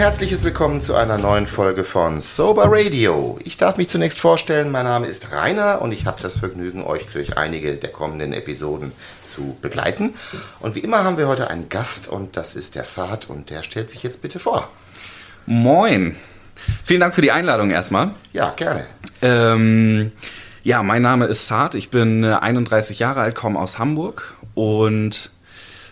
herzliches Willkommen zu einer neuen Folge von Sober Radio. Ich darf mich zunächst vorstellen, mein Name ist Rainer und ich habe das Vergnügen, euch durch einige der kommenden Episoden zu begleiten. Und wie immer haben wir heute einen Gast und das ist der Saad und der stellt sich jetzt bitte vor. Moin. Vielen Dank für die Einladung erstmal. Ja, gerne. Ähm, ja, mein Name ist Saad, ich bin 31 äh, Jahre alt, komme aus Hamburg und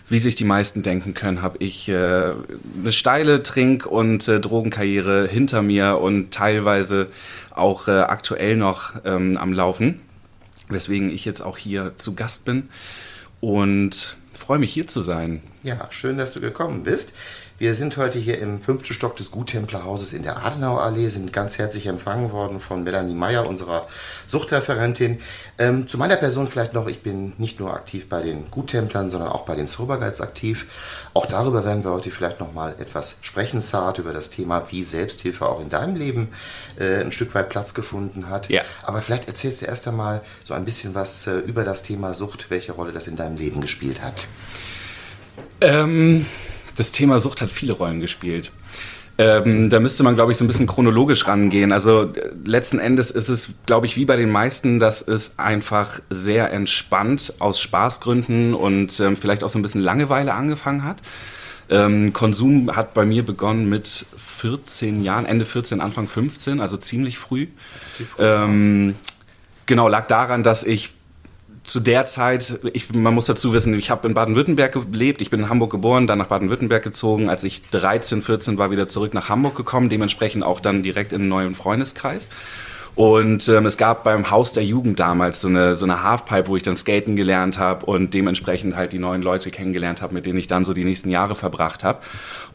wie sich die meisten denken können, habe ich äh, eine steile Trink- und äh, Drogenkarriere hinter mir und teilweise auch äh, aktuell noch ähm, am Laufen, weswegen ich jetzt auch hier zu Gast bin und freue mich hier zu sein. Ja, schön, dass du gekommen bist. Wir sind heute hier im fünften Stock des Guttemplerhauses in der Adenauer Allee, sind ganz herzlich empfangen worden von Melanie Meyer, unserer Suchtreferentin. Ähm, zu meiner Person vielleicht noch, ich bin nicht nur aktiv bei den Guttemplern, sondern auch bei den Sober Guides aktiv. Auch darüber werden wir heute vielleicht noch mal etwas sprechen, Saad, über das Thema, wie Selbsthilfe auch in deinem Leben äh, ein Stück weit Platz gefunden hat. Ja. Aber vielleicht erzählst du erst einmal so ein bisschen was äh, über das Thema Sucht, welche Rolle das in deinem Leben gespielt hat. Ähm das Thema Sucht hat viele Rollen gespielt. Ähm, da müsste man, glaube ich, so ein bisschen chronologisch rangehen. Also äh, letzten Endes ist es, glaube ich, wie bei den meisten, dass es einfach sehr entspannt aus Spaßgründen und ähm, vielleicht auch so ein bisschen Langeweile angefangen hat. Ähm, Konsum hat bei mir begonnen mit 14 Jahren, Ende 14, Anfang 15, also ziemlich früh. Ähm, genau, lag daran, dass ich zu der Zeit, ich, man muss dazu wissen, ich habe in Baden-Württemberg gelebt, ich bin in Hamburg geboren, dann nach Baden-Württemberg gezogen. Als ich 13, 14 war, wieder zurück nach Hamburg gekommen, dementsprechend auch dann direkt in einen neuen Freundeskreis. Und ähm, es gab beim Haus der Jugend damals so eine, so eine Halfpipe, wo ich dann skaten gelernt habe und dementsprechend halt die neuen Leute kennengelernt habe, mit denen ich dann so die nächsten Jahre verbracht habe.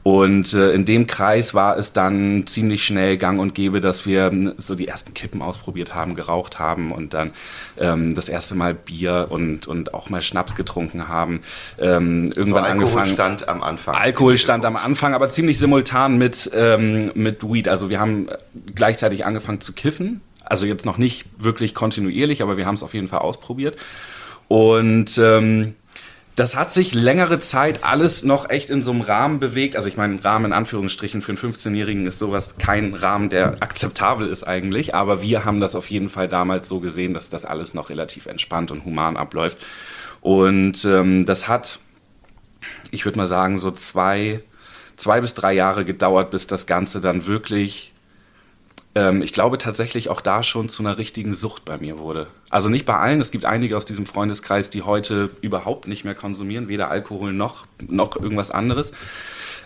Und äh, in dem Kreis war es dann ziemlich schnell gang und gäbe, dass wir hm, so die ersten Kippen ausprobiert haben, geraucht haben und dann ähm, das erste Mal Bier und, und auch mal Schnaps getrunken haben. Ähm, irgendwann so Alkohol angefangen. stand am Anfang. Alkohol stand am Anfang, aber ziemlich simultan mit, ähm, mit Weed. Also wir haben gleichzeitig angefangen zu kiffen. Also jetzt noch nicht wirklich kontinuierlich, aber wir haben es auf jeden Fall ausprobiert. Und ähm, das hat sich längere Zeit alles noch echt in so einem Rahmen bewegt. Also ich meine, Rahmen in Anführungsstrichen für einen 15-Jährigen ist sowas kein Rahmen, der akzeptabel ist eigentlich. Aber wir haben das auf jeden Fall damals so gesehen, dass das alles noch relativ entspannt und human abläuft. Und ähm, das hat, ich würde mal sagen, so zwei, zwei bis drei Jahre gedauert, bis das Ganze dann wirklich ähm, ich glaube tatsächlich auch da schon zu einer richtigen Sucht bei mir wurde. Also nicht bei allen, es gibt einige aus diesem Freundeskreis, die heute überhaupt nicht mehr konsumieren, weder Alkohol noch, noch irgendwas anderes.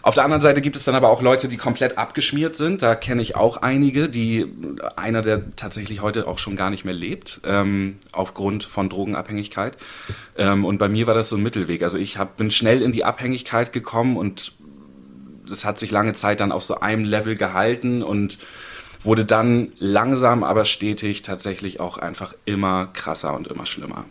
Auf der anderen Seite gibt es dann aber auch Leute, die komplett abgeschmiert sind. Da kenne ich auch einige, die einer, der tatsächlich heute auch schon gar nicht mehr lebt, ähm, aufgrund von Drogenabhängigkeit. Ähm, und bei mir war das so ein Mittelweg. Also ich hab, bin schnell in die Abhängigkeit gekommen und das hat sich lange Zeit dann auf so einem Level gehalten und wurde dann langsam, aber stetig tatsächlich auch einfach immer krasser und immer schlimmer.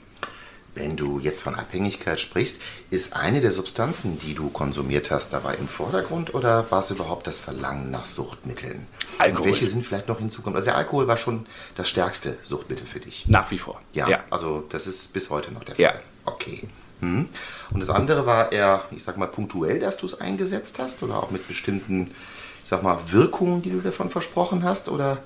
Wenn du jetzt von Abhängigkeit sprichst, ist eine der Substanzen, die du konsumiert hast, dabei im Vordergrund oder war es überhaupt das Verlangen nach Suchtmitteln? Alkohol. Und welche sind vielleicht noch hinzugekommen? Also der Alkohol war schon das stärkste Suchtmittel für dich. Nach wie vor. Ja, ja. also das ist bis heute noch der Fall. Ja. Okay. Hm. Und das andere war eher, ich sag mal, punktuell, dass du es eingesetzt hast oder auch mit bestimmten sag mal, Wirkungen, die du davon versprochen hast? Oder?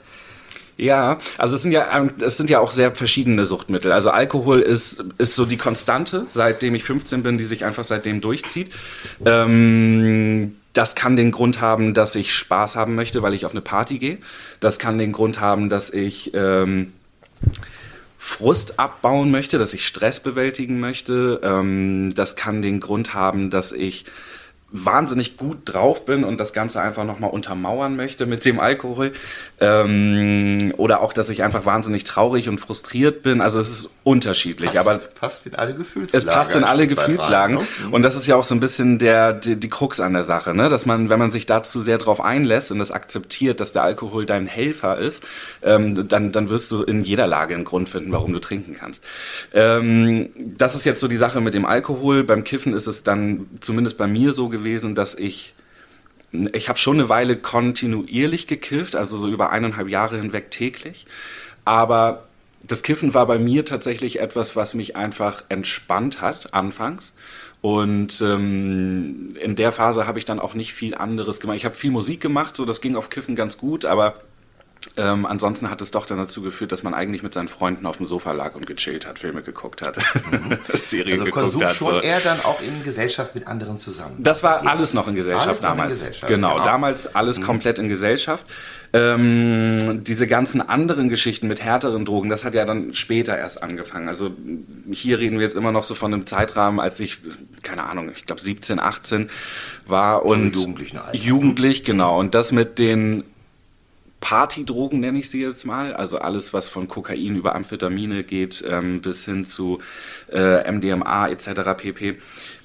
Ja, also es sind ja, ähm, es sind ja auch sehr verschiedene Suchtmittel. Also Alkohol ist, ist so die Konstante, seitdem ich 15 bin, die sich einfach seitdem durchzieht. Ähm, das kann den Grund haben, dass ich Spaß haben möchte, weil ich auf eine Party gehe. Das kann den Grund haben, dass ich ähm, Frust abbauen möchte, dass ich Stress bewältigen möchte. Ähm, das kann den Grund haben, dass ich wahnsinnig gut drauf bin und das Ganze einfach nochmal untermauern möchte mit dem Alkohol. Ähm, oder auch, dass ich einfach wahnsinnig traurig und frustriert bin. Also es ist unterschiedlich. Passt, aber passt in alle Gefühlslagen. Es passt in alle Gefühlslagen. Rein, ne? Und das ist ja auch so ein bisschen der, die, die Krux an der Sache, ne? dass man, wenn man sich dazu sehr drauf einlässt und das akzeptiert, dass der Alkohol dein Helfer ist, ähm, dann, dann wirst du in jeder Lage einen Grund finden, warum du trinken kannst. Ähm, das ist jetzt so die Sache mit dem Alkohol. Beim Kiffen ist es dann zumindest bei mir so gewesen, gewesen, dass ich ich habe schon eine Weile kontinuierlich gekifft, also so über eineinhalb Jahre hinweg täglich. Aber das Kiffen war bei mir tatsächlich etwas, was mich einfach entspannt hat, anfangs. Und ähm, in der Phase habe ich dann auch nicht viel anderes gemacht. Ich habe viel Musik gemacht, so das ging auf Kiffen ganz gut, aber ähm, ansonsten hat es doch dann dazu geführt, dass man eigentlich mit seinen Freunden auf dem Sofa lag und gechillt hat, Filme geguckt hat, mhm. Serien also geguckt Konsum hat. schon so. eher dann auch in Gesellschaft mit anderen zusammen. Das war alles noch in Gesellschaft damals. In Gesellschaft, genau, genau, damals alles mhm. komplett in Gesellschaft. Ähm, diese ganzen anderen Geschichten mit härteren Drogen, das hat ja dann später erst angefangen. Also hier reden wir jetzt immer noch so von einem Zeitrahmen, als ich, keine Ahnung, ich glaube 17, 18 war und Jugendlichen Alter. jugendlich, genau. Und das mit den Partydrogen nenne ich sie jetzt mal, also alles, was von Kokain über Amphetamine geht, ähm, bis hin zu äh, MDMA etc. pp.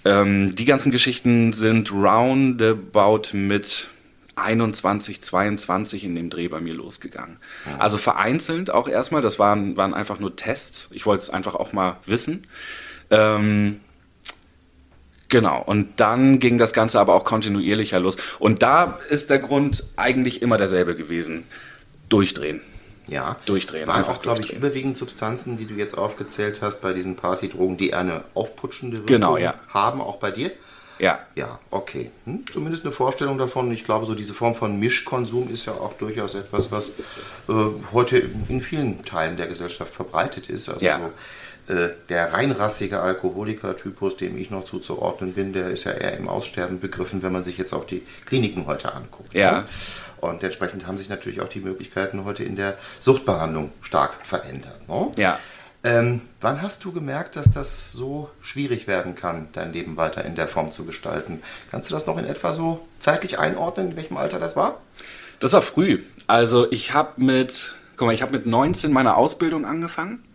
Ähm, die ganzen Geschichten sind roundabout mit 21, 22 in dem Dreh bei mir losgegangen. Ja. Also vereinzelt auch erstmal, das waren, waren einfach nur Tests. Ich wollte es einfach auch mal wissen. Ähm, Genau, und dann ging das Ganze aber auch kontinuierlicher los. Und da ist der Grund eigentlich immer derselbe gewesen. Durchdrehen. Ja. Durchdrehen. Waren einfach, glaube ich, überwiegend Substanzen, die du jetzt aufgezählt hast bei diesen Partydrogen, die eine aufputschende Wirkung genau, ja. haben, auch bei dir? Ja. Ja, okay. Hm? Zumindest eine Vorstellung davon. Ich glaube, so diese Form von Mischkonsum ist ja auch durchaus etwas, was äh, heute in vielen Teilen der Gesellschaft verbreitet ist. Also ja. so der reinrassige Alkoholiker-Typus, dem ich noch zuzuordnen bin, der ist ja eher im Aussterben begriffen, wenn man sich jetzt auch die Kliniken heute anguckt. Ja. Ne? Und entsprechend haben sich natürlich auch die Möglichkeiten heute in der Suchtbehandlung stark verändert. Ne? Ja. Ähm, wann hast du gemerkt, dass das so schwierig werden kann, dein Leben weiter in der Form zu gestalten? Kannst du das noch in etwa so zeitlich einordnen, in welchem Alter das war? Das war früh. Also ich habe mit, guck mal, ich habe mit 19 meine Ausbildung angefangen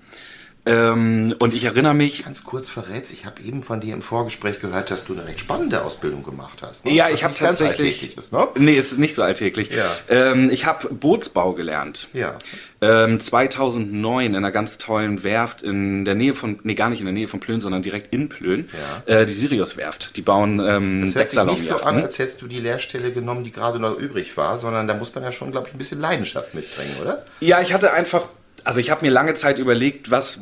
ähm, und ich erinnere mich. Ganz kurz verrätst, ich habe eben von dir im Vorgespräch gehört, dass du eine recht spannende Ausbildung gemacht hast. Ne? Ja, ich habe tatsächlich. Ist, ne? Nee, ist nicht so alltäglich. Ja. Ähm, ich habe Bootsbau gelernt. Ja. Ähm, 2009 in einer ganz tollen Werft in der Nähe von, nee, gar nicht in der Nähe von Plön, sondern direkt in Plön. Ja. Äh, die Sirius Werft. Die bauen ähm, Das hört sich nicht so an, als hättest du die Lehrstelle genommen, die gerade noch übrig war, sondern da muss man ja schon, glaube ich, ein bisschen Leidenschaft mitbringen, oder? Ja, ich hatte einfach also ich habe mir lange Zeit überlegt, was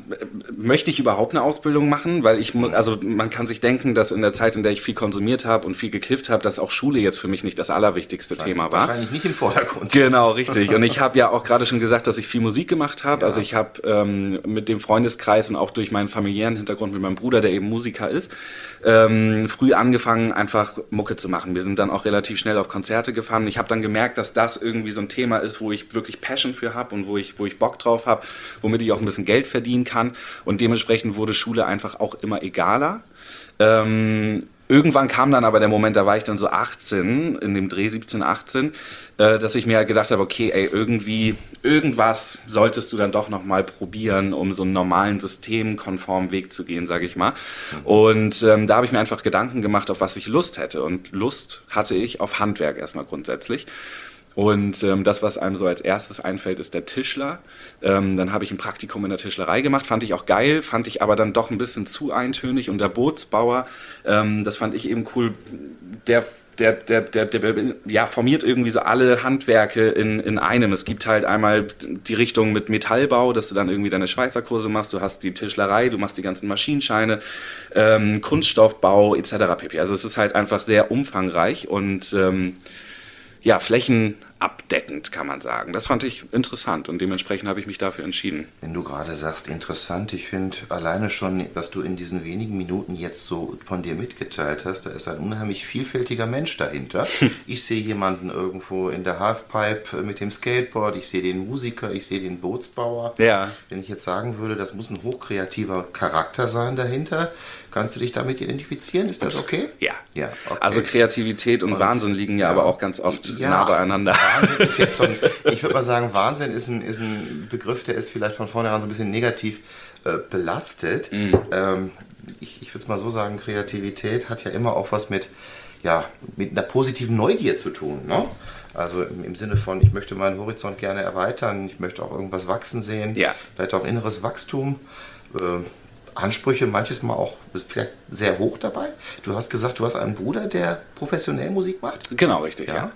möchte ich überhaupt eine Ausbildung machen, weil ich also man kann sich denken, dass in der Zeit, in der ich viel konsumiert habe und viel gekifft habe, dass auch Schule jetzt für mich nicht das allerwichtigste Thema war. Wahrscheinlich nicht im Vordergrund. Genau, richtig. Und ich habe ja auch gerade schon gesagt, dass ich viel Musik gemacht habe. Ja. Also ich habe ähm, mit dem Freundeskreis und auch durch meinen familiären Hintergrund mit meinem Bruder, der eben Musiker ist, ähm, früh angefangen, einfach Mucke zu machen. Wir sind dann auch relativ schnell auf Konzerte gefahren. Ich habe dann gemerkt, dass das irgendwie so ein Thema ist, wo ich wirklich Passion für habe und wo ich, wo ich Bock drauf habe habe, womit ich auch ein bisschen Geld verdienen kann. Und dementsprechend wurde Schule einfach auch immer egaler. Ähm, irgendwann kam dann aber der Moment, da war ich dann so 18, in dem Dreh 17, 18, äh, dass ich mir halt gedacht habe, okay, ey, irgendwie, irgendwas solltest du dann doch nochmal probieren, um so einen normalen systemkonformen Weg zu gehen, sage ich mal. Und ähm, da habe ich mir einfach Gedanken gemacht, auf was ich Lust hätte. Und Lust hatte ich auf Handwerk erstmal grundsätzlich. Und ähm, das, was einem so als erstes einfällt, ist der Tischler. Ähm, dann habe ich ein Praktikum in der Tischlerei gemacht, fand ich auch geil, fand ich aber dann doch ein bisschen zu eintönig. Und der Bootsbauer, ähm, das fand ich eben cool, der der, der, der, der, ja, formiert irgendwie so alle Handwerke in, in einem. Es gibt halt einmal die Richtung mit Metallbau, dass du dann irgendwie deine Schweißerkurse machst, du hast die Tischlerei, du machst die ganzen Maschinenscheine, ähm, Kunststoffbau etc. pp. Also es ist halt einfach sehr umfangreich und ähm, ja, flächenabdeckend, kann man sagen. Das fand ich interessant und dementsprechend habe ich mich dafür entschieden. Wenn du gerade sagst, interessant, ich finde alleine schon, was du in diesen wenigen Minuten jetzt so von dir mitgeteilt hast, da ist ein unheimlich vielfältiger Mensch dahinter. ich sehe jemanden irgendwo in der Halfpipe mit dem Skateboard, ich sehe den Musiker, ich sehe den Bootsbauer. Ja. Wenn ich jetzt sagen würde, das muss ein hochkreativer Charakter sein dahinter, Kannst du dich damit identifizieren? Ist das okay? Ja. ja okay. Also Kreativität und, und, Wahnsinn liegen ja, ja, aber auch ganz oft ja, nah beieinander. Wahnsinn ist jetzt so ein, ich würde mal sagen, Wahnsinn ist ein, ist ein Begriff, der ist vielleicht von vornherein so ein bisschen negativ äh, belastet. Mhm. Ähm, ich ich würde es mal so sagen, Kreativität hat ja immer auch was mit, ja, mit einer positiven Neugier zu tun. Ne? Also im, im, Sinne von, ich möchte meinen Horizont gerne erweitern, ich möchte auch irgendwas wachsen sehen, ja. vielleicht auch inneres Wachstum. Äh, Ansprüche manches Mal auch vielleicht sehr hoch dabei. Du hast gesagt, du hast einen Bruder, der professionell Musik macht. Genau, richtig, ja. ja.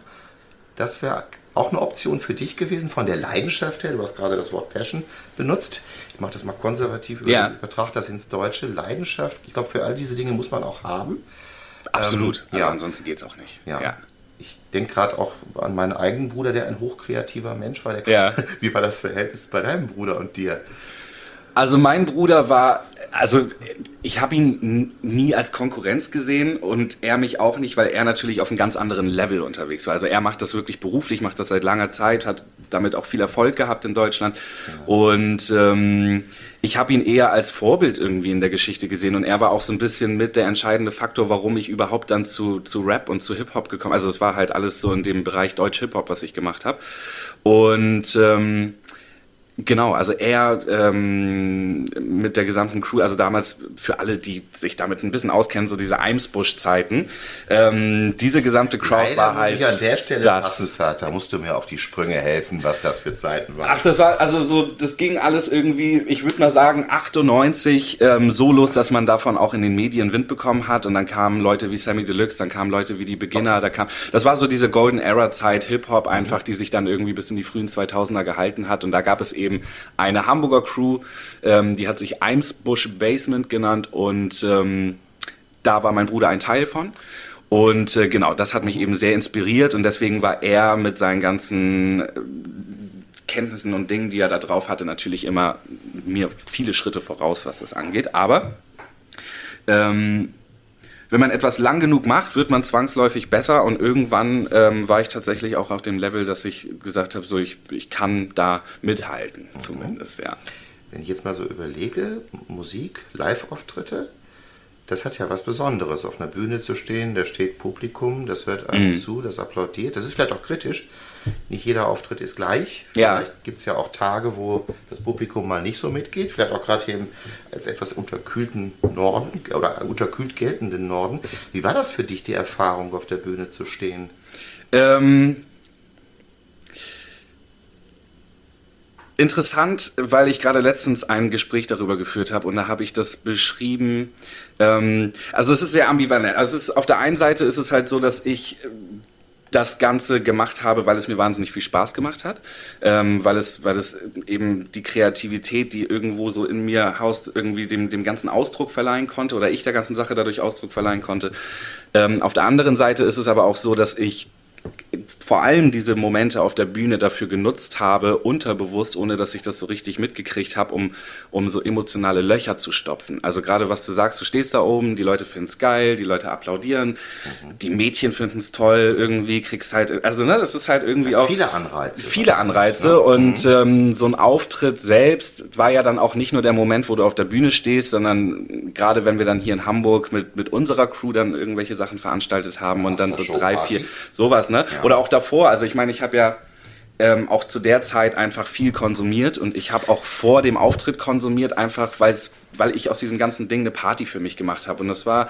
Das wäre auch eine Option für dich gewesen, von der Leidenschaft her? Du hast gerade das Wort Passion benutzt. Ich mache das mal konservativ, Ja. übertrage das ins Deutsche. Leidenschaft, ich glaube, für all diese Dinge muss man auch haben. Absolut. Ähm, also ja. ansonsten geht es auch nicht. Ja. Ich denke gerade auch an meinen eigenen Bruder, der ein hochkreativer Mensch war. Der Ja. Wie war das Verhältnis bei deinem Bruder und dir? Also mein Bruder war, also ich habe ihn nie als Konkurrenz gesehen und er mich auch nicht, weil er natürlich auf einem ganz anderen Level unterwegs war. Also er macht das wirklich beruflich, macht das seit langer Zeit, hat damit auch viel Erfolg gehabt in Deutschland. Und ähm, ich habe ihn eher als Vorbild irgendwie in der Geschichte gesehen und er war auch so ein bisschen mit der entscheidende Faktor, warum ich überhaupt dann zu, zu Rap und zu Hip-Hop gekommen Also es war halt alles so in dem Bereich Deutsch-Hip-Hop, was ich gemacht habe. Und... Ähm, Genau, also er ähm, mit der gesamten Crew, also damals für alle, die sich damit ein bisschen auskennen, so diese Eimsbusch-Zeiten, ähm, diese gesamte Crowd Leider war halt ich an der Stelle das. da musst du mir auf die Sprünge helfen, was das für Zeiten waren. Ach, das war, also so, das ging alles irgendwie, ich würde mal sagen, 98 ähm, so los, dass man davon auch in den Medien Wind bekommen hat und dann kamen Leute wie Sammy Deluxe, dann kamen Leute wie die Beginner, da kam, das war so diese Golden Era Zeit Hip-Hop einfach, die sich dann irgendwie bis in die frühen 2000er gehalten hat und da gab es eben eine Hamburger Crew, ähm, die hat sich Eimsbusch Basement genannt und ähm, da war mein Bruder ein Teil von. Und äh, genau, das hat mich eben sehr inspiriert und deswegen war er mit seinen ganzen äh, Kenntnissen und Dingen, die er da drauf hatte, natürlich immer mir viele Schritte voraus, was das angeht. Aber ähm, wenn man etwas lang genug macht, wird man zwangsläufig besser und irgendwann ähm, war ich tatsächlich auch auf dem Level, dass ich gesagt habe, so ich, ich kann da mithalten, zumindest, ja. Wenn ich jetzt mal so überlege, Musik, Live-Auftritte, das hat ja was Besonderes, auf einer Bühne zu stehen, da steht Publikum, das hört einem Mhm. zu, das applaudiert. Das ist vielleicht auch kritisch. Nicht jeder Auftritt ist gleich. Ja. Vielleicht gibt es ja auch Tage, wo das Publikum mal nicht so mitgeht. Vielleicht auch gerade hier im als etwas unterkühlten Norden oder unterkühlt geltenden Norden. Wie war das für dich, die Erfahrung, auf der Bühne zu stehen? Ähm, interessant, weil ich gerade letztens ein Gespräch darüber geführt habe und da habe ich das beschrieben. Ähm, also es ist sehr ambivalent. Also es ist, auf der einen Seite ist es halt so, dass ich das Ganze gemacht habe, weil es mir wahnsinnig viel Spaß gemacht hat, ähm, weil es, weil es eben die Kreativität, die irgendwo so in mir haust, irgendwie dem, dem ganzen Ausdruck verleihen konnte oder ich der ganzen Sache dadurch Ausdruck verleihen konnte. Ähm, auf der anderen Seite ist es aber auch so, dass ich vor allem diese Momente auf der Bühne dafür genutzt habe, unterbewusst, ohne dass ich das so richtig mitgekriegt habe, um, um so emotionale Löcher zu stopfen. Also gerade was du sagst, du stehst da oben, die Leute finden es geil, die Leute applaudieren, die Mädchen finden es toll, irgendwie kriegst halt, also ne, das ist halt irgendwie auch... Viele Anreize. Viele Anreize und ähm, so ein Auftritt selbst war ja dann auch nicht nur der Moment, wo du auf der Bühne stehst, sondern gerade wenn wir dann hier in Hamburg mit, mit unserer Crew dann irgendwelche Sachen veranstaltet haben und dann so drei, vier, sowas, ne? Oder auch davor, also ich meine, ich habe ja ähm, auch zu der Zeit einfach viel konsumiert und ich habe auch vor dem Auftritt konsumiert, einfach weil's, weil ich aus diesem ganzen Ding eine Party für mich gemacht habe. Und das war,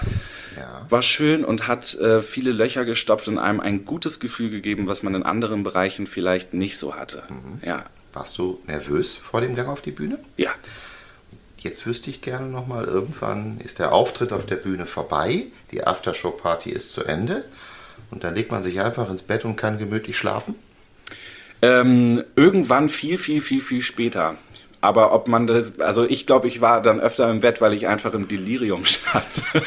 Ja. war schön und hat äh, viele Löcher gestopft und einem ein gutes Gefühl gegeben, was man in anderen Bereichen vielleicht nicht so hatte. Ja. Warst du nervös vor dem Gang auf die Bühne? Ja. Jetzt wüsste ich gerne nochmal, irgendwann ist der Auftritt auf der Bühne vorbei, die Aftershow-Party ist zu Ende und dann legt man sich einfach ins Bett und kann gemütlich schlafen. Ähm, irgendwann viel, viel, viel, viel später. Aber ob man das, also ich glaube, ich war dann öfter im Bett, weil ich einfach im Delirium stand.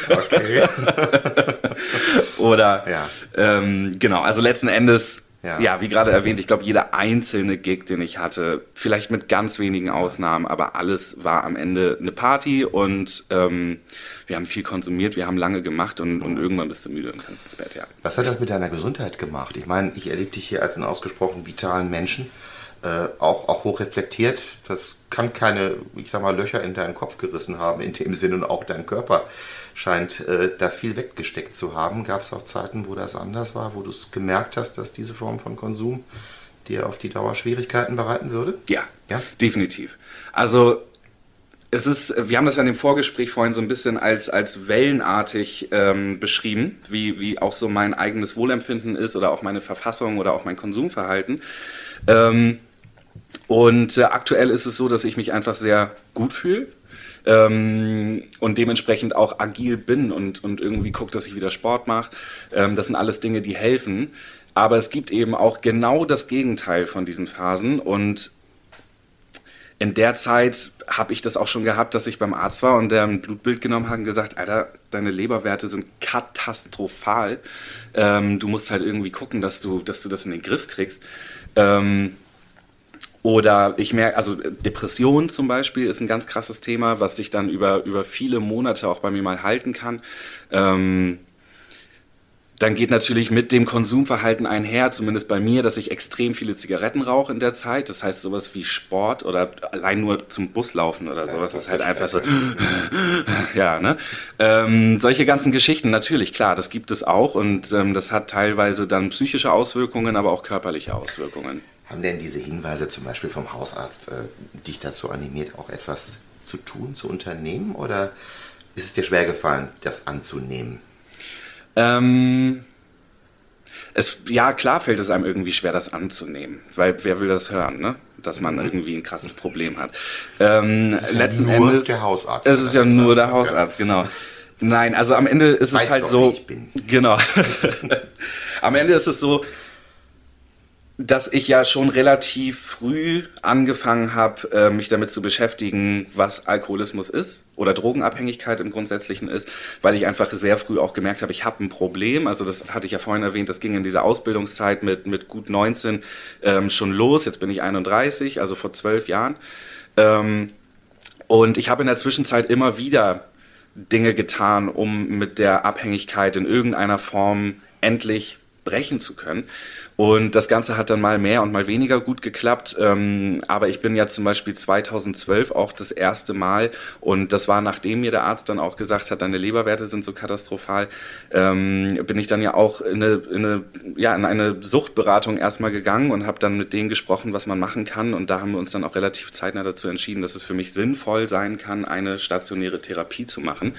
Okay. Oder Ja. ähm, genau, also letzten Endes, Ja. ja, wie gerade erwähnt, ich glaube, jeder einzelne Gig, den ich hatte, vielleicht mit ganz wenigen Ausnahmen, aber alles war am Ende eine Party und ähm, wir haben viel konsumiert, wir haben lange gemacht und, und irgendwann bist du müde und kannst ins Bett, ja. Was hat das mit deiner Gesundheit gemacht? Ich meine, ich erlebe dich hier als einen ausgesprochen vitalen Menschen, äh, auch, auch hochreflektiert. Das kann keine, ich sag mal, Löcher in deinen Kopf gerissen haben, in dem Sinne und auch dein Körper scheint äh, da viel weggesteckt zu haben. Gab es auch Zeiten, wo das anders war, wo du es gemerkt hast, dass diese Form von Konsum dir auf die Dauer Schwierigkeiten bereiten würde? Ja, Ja? definitiv. Also es ist, wir haben das ja in dem Vorgespräch vorhin so ein bisschen als, als wellenartig ähm, beschrieben, wie, wie auch so mein eigenes Wohlempfinden ist oder auch meine Verfassung oder auch mein Konsumverhalten. Ähm, und äh, aktuell ist es so, dass ich mich einfach sehr gut fühle. Ähm, und dementsprechend auch agil bin und, und irgendwie gucke, dass ich wieder Sport mache. Ähm, das sind alles Dinge, die helfen. Aber es gibt eben auch genau das Gegenteil von diesen Phasen und in der Zeit habe ich das auch schon gehabt, dass ich beim Arzt war und der ein Blutbild genommen hat und gesagt, Alter, deine Leberwerte sind katastrophal. Ähm, du musst halt irgendwie gucken, dass du, dass du das in den Griff kriegst. Ähm, oder ich merke, also Depression zum Beispiel ist ein ganz krasses Thema, was sich dann über, über viele Monate auch bei mir mal halten kann. Ähm, dann geht natürlich mit dem Konsumverhalten einher, zumindest bei mir, dass ich extrem viele Zigaretten rauche in der Zeit. Das heißt, sowas wie Sport oder allein nur zum Bus laufen oder sowas ja, ist halt einfach so. ja, ne? Ähm, solche ganzen Geschichten, natürlich, klar, das gibt es auch und ähm, das hat teilweise dann psychische Auswirkungen, aber auch körperliche Auswirkungen. Haben denn diese Hinweise zum Beispiel vom Hausarzt äh, dich dazu animiert, auch etwas zu tun, zu unternehmen oder ist es dir schwer gefallen, das anzunehmen? Ähm, es, ja, klar fällt es einem irgendwie schwer, das anzunehmen, weil wer will das hören, ne? dass man mhm. irgendwie ein krasses Problem hat. Ähm, ist letzten ja nur Endes, der Hausarzt. Es ist ja nur der Hausarzt, genau. Nein, also am Ende ist Weiß es halt so. Genau. am Ende ist es so, dass ich ja schon relativ früh angefangen habe, äh, mich damit zu beschäftigen, was Alkoholismus ist oder Drogenabhängigkeit im Grundsätzlichen ist, weil ich einfach sehr früh auch gemerkt habe, ich habe ein Problem. Also das hatte ich ja vorhin erwähnt, das ging in dieser Ausbildungszeit mit, mit gut 19 ähm, schon los. Jetzt bin ich 31, also vor zwölf Jahren. Ähm, und ich habe in der Zwischenzeit immer wieder Dinge getan, um mit der Abhängigkeit in irgendeiner Form endlich brechen zu können. Und das Ganze hat dann mal mehr und mal weniger gut geklappt. Ähm, aber ich bin ja zum Beispiel 2012 auch das erste Mal, und das war nachdem mir der Arzt dann auch gesagt hat, deine Leberwerte sind so katastrophal, ähm, bin ich dann ja auch in eine, in eine, ja, in eine Suchtberatung erstmal gegangen und habe dann mit denen gesprochen, was man machen kann. Und da haben wir uns dann auch relativ zeitnah dazu entschieden, dass es für mich sinnvoll sein kann, eine stationäre Therapie zu machen,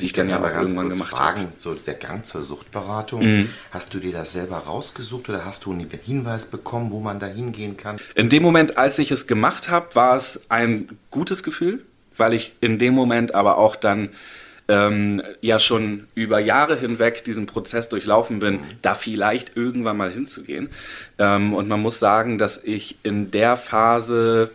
die ich dann ja auch irgendwann gemacht habe. So der Gang zur Suchtberatung, mhm. hast du dir das selber rausgesucht? Oder hast du einen Hinweis bekommen, wo man da hingehen kann? In dem Moment, als ich es gemacht habe, war es ein gutes Gefühl, weil ich in dem Moment aber auch dann ähm, ja schon über Jahre hinweg diesen Prozess durchlaufen bin, mhm. da vielleicht irgendwann mal hinzugehen. Ähm, und man muss sagen, dass ich in der Phase,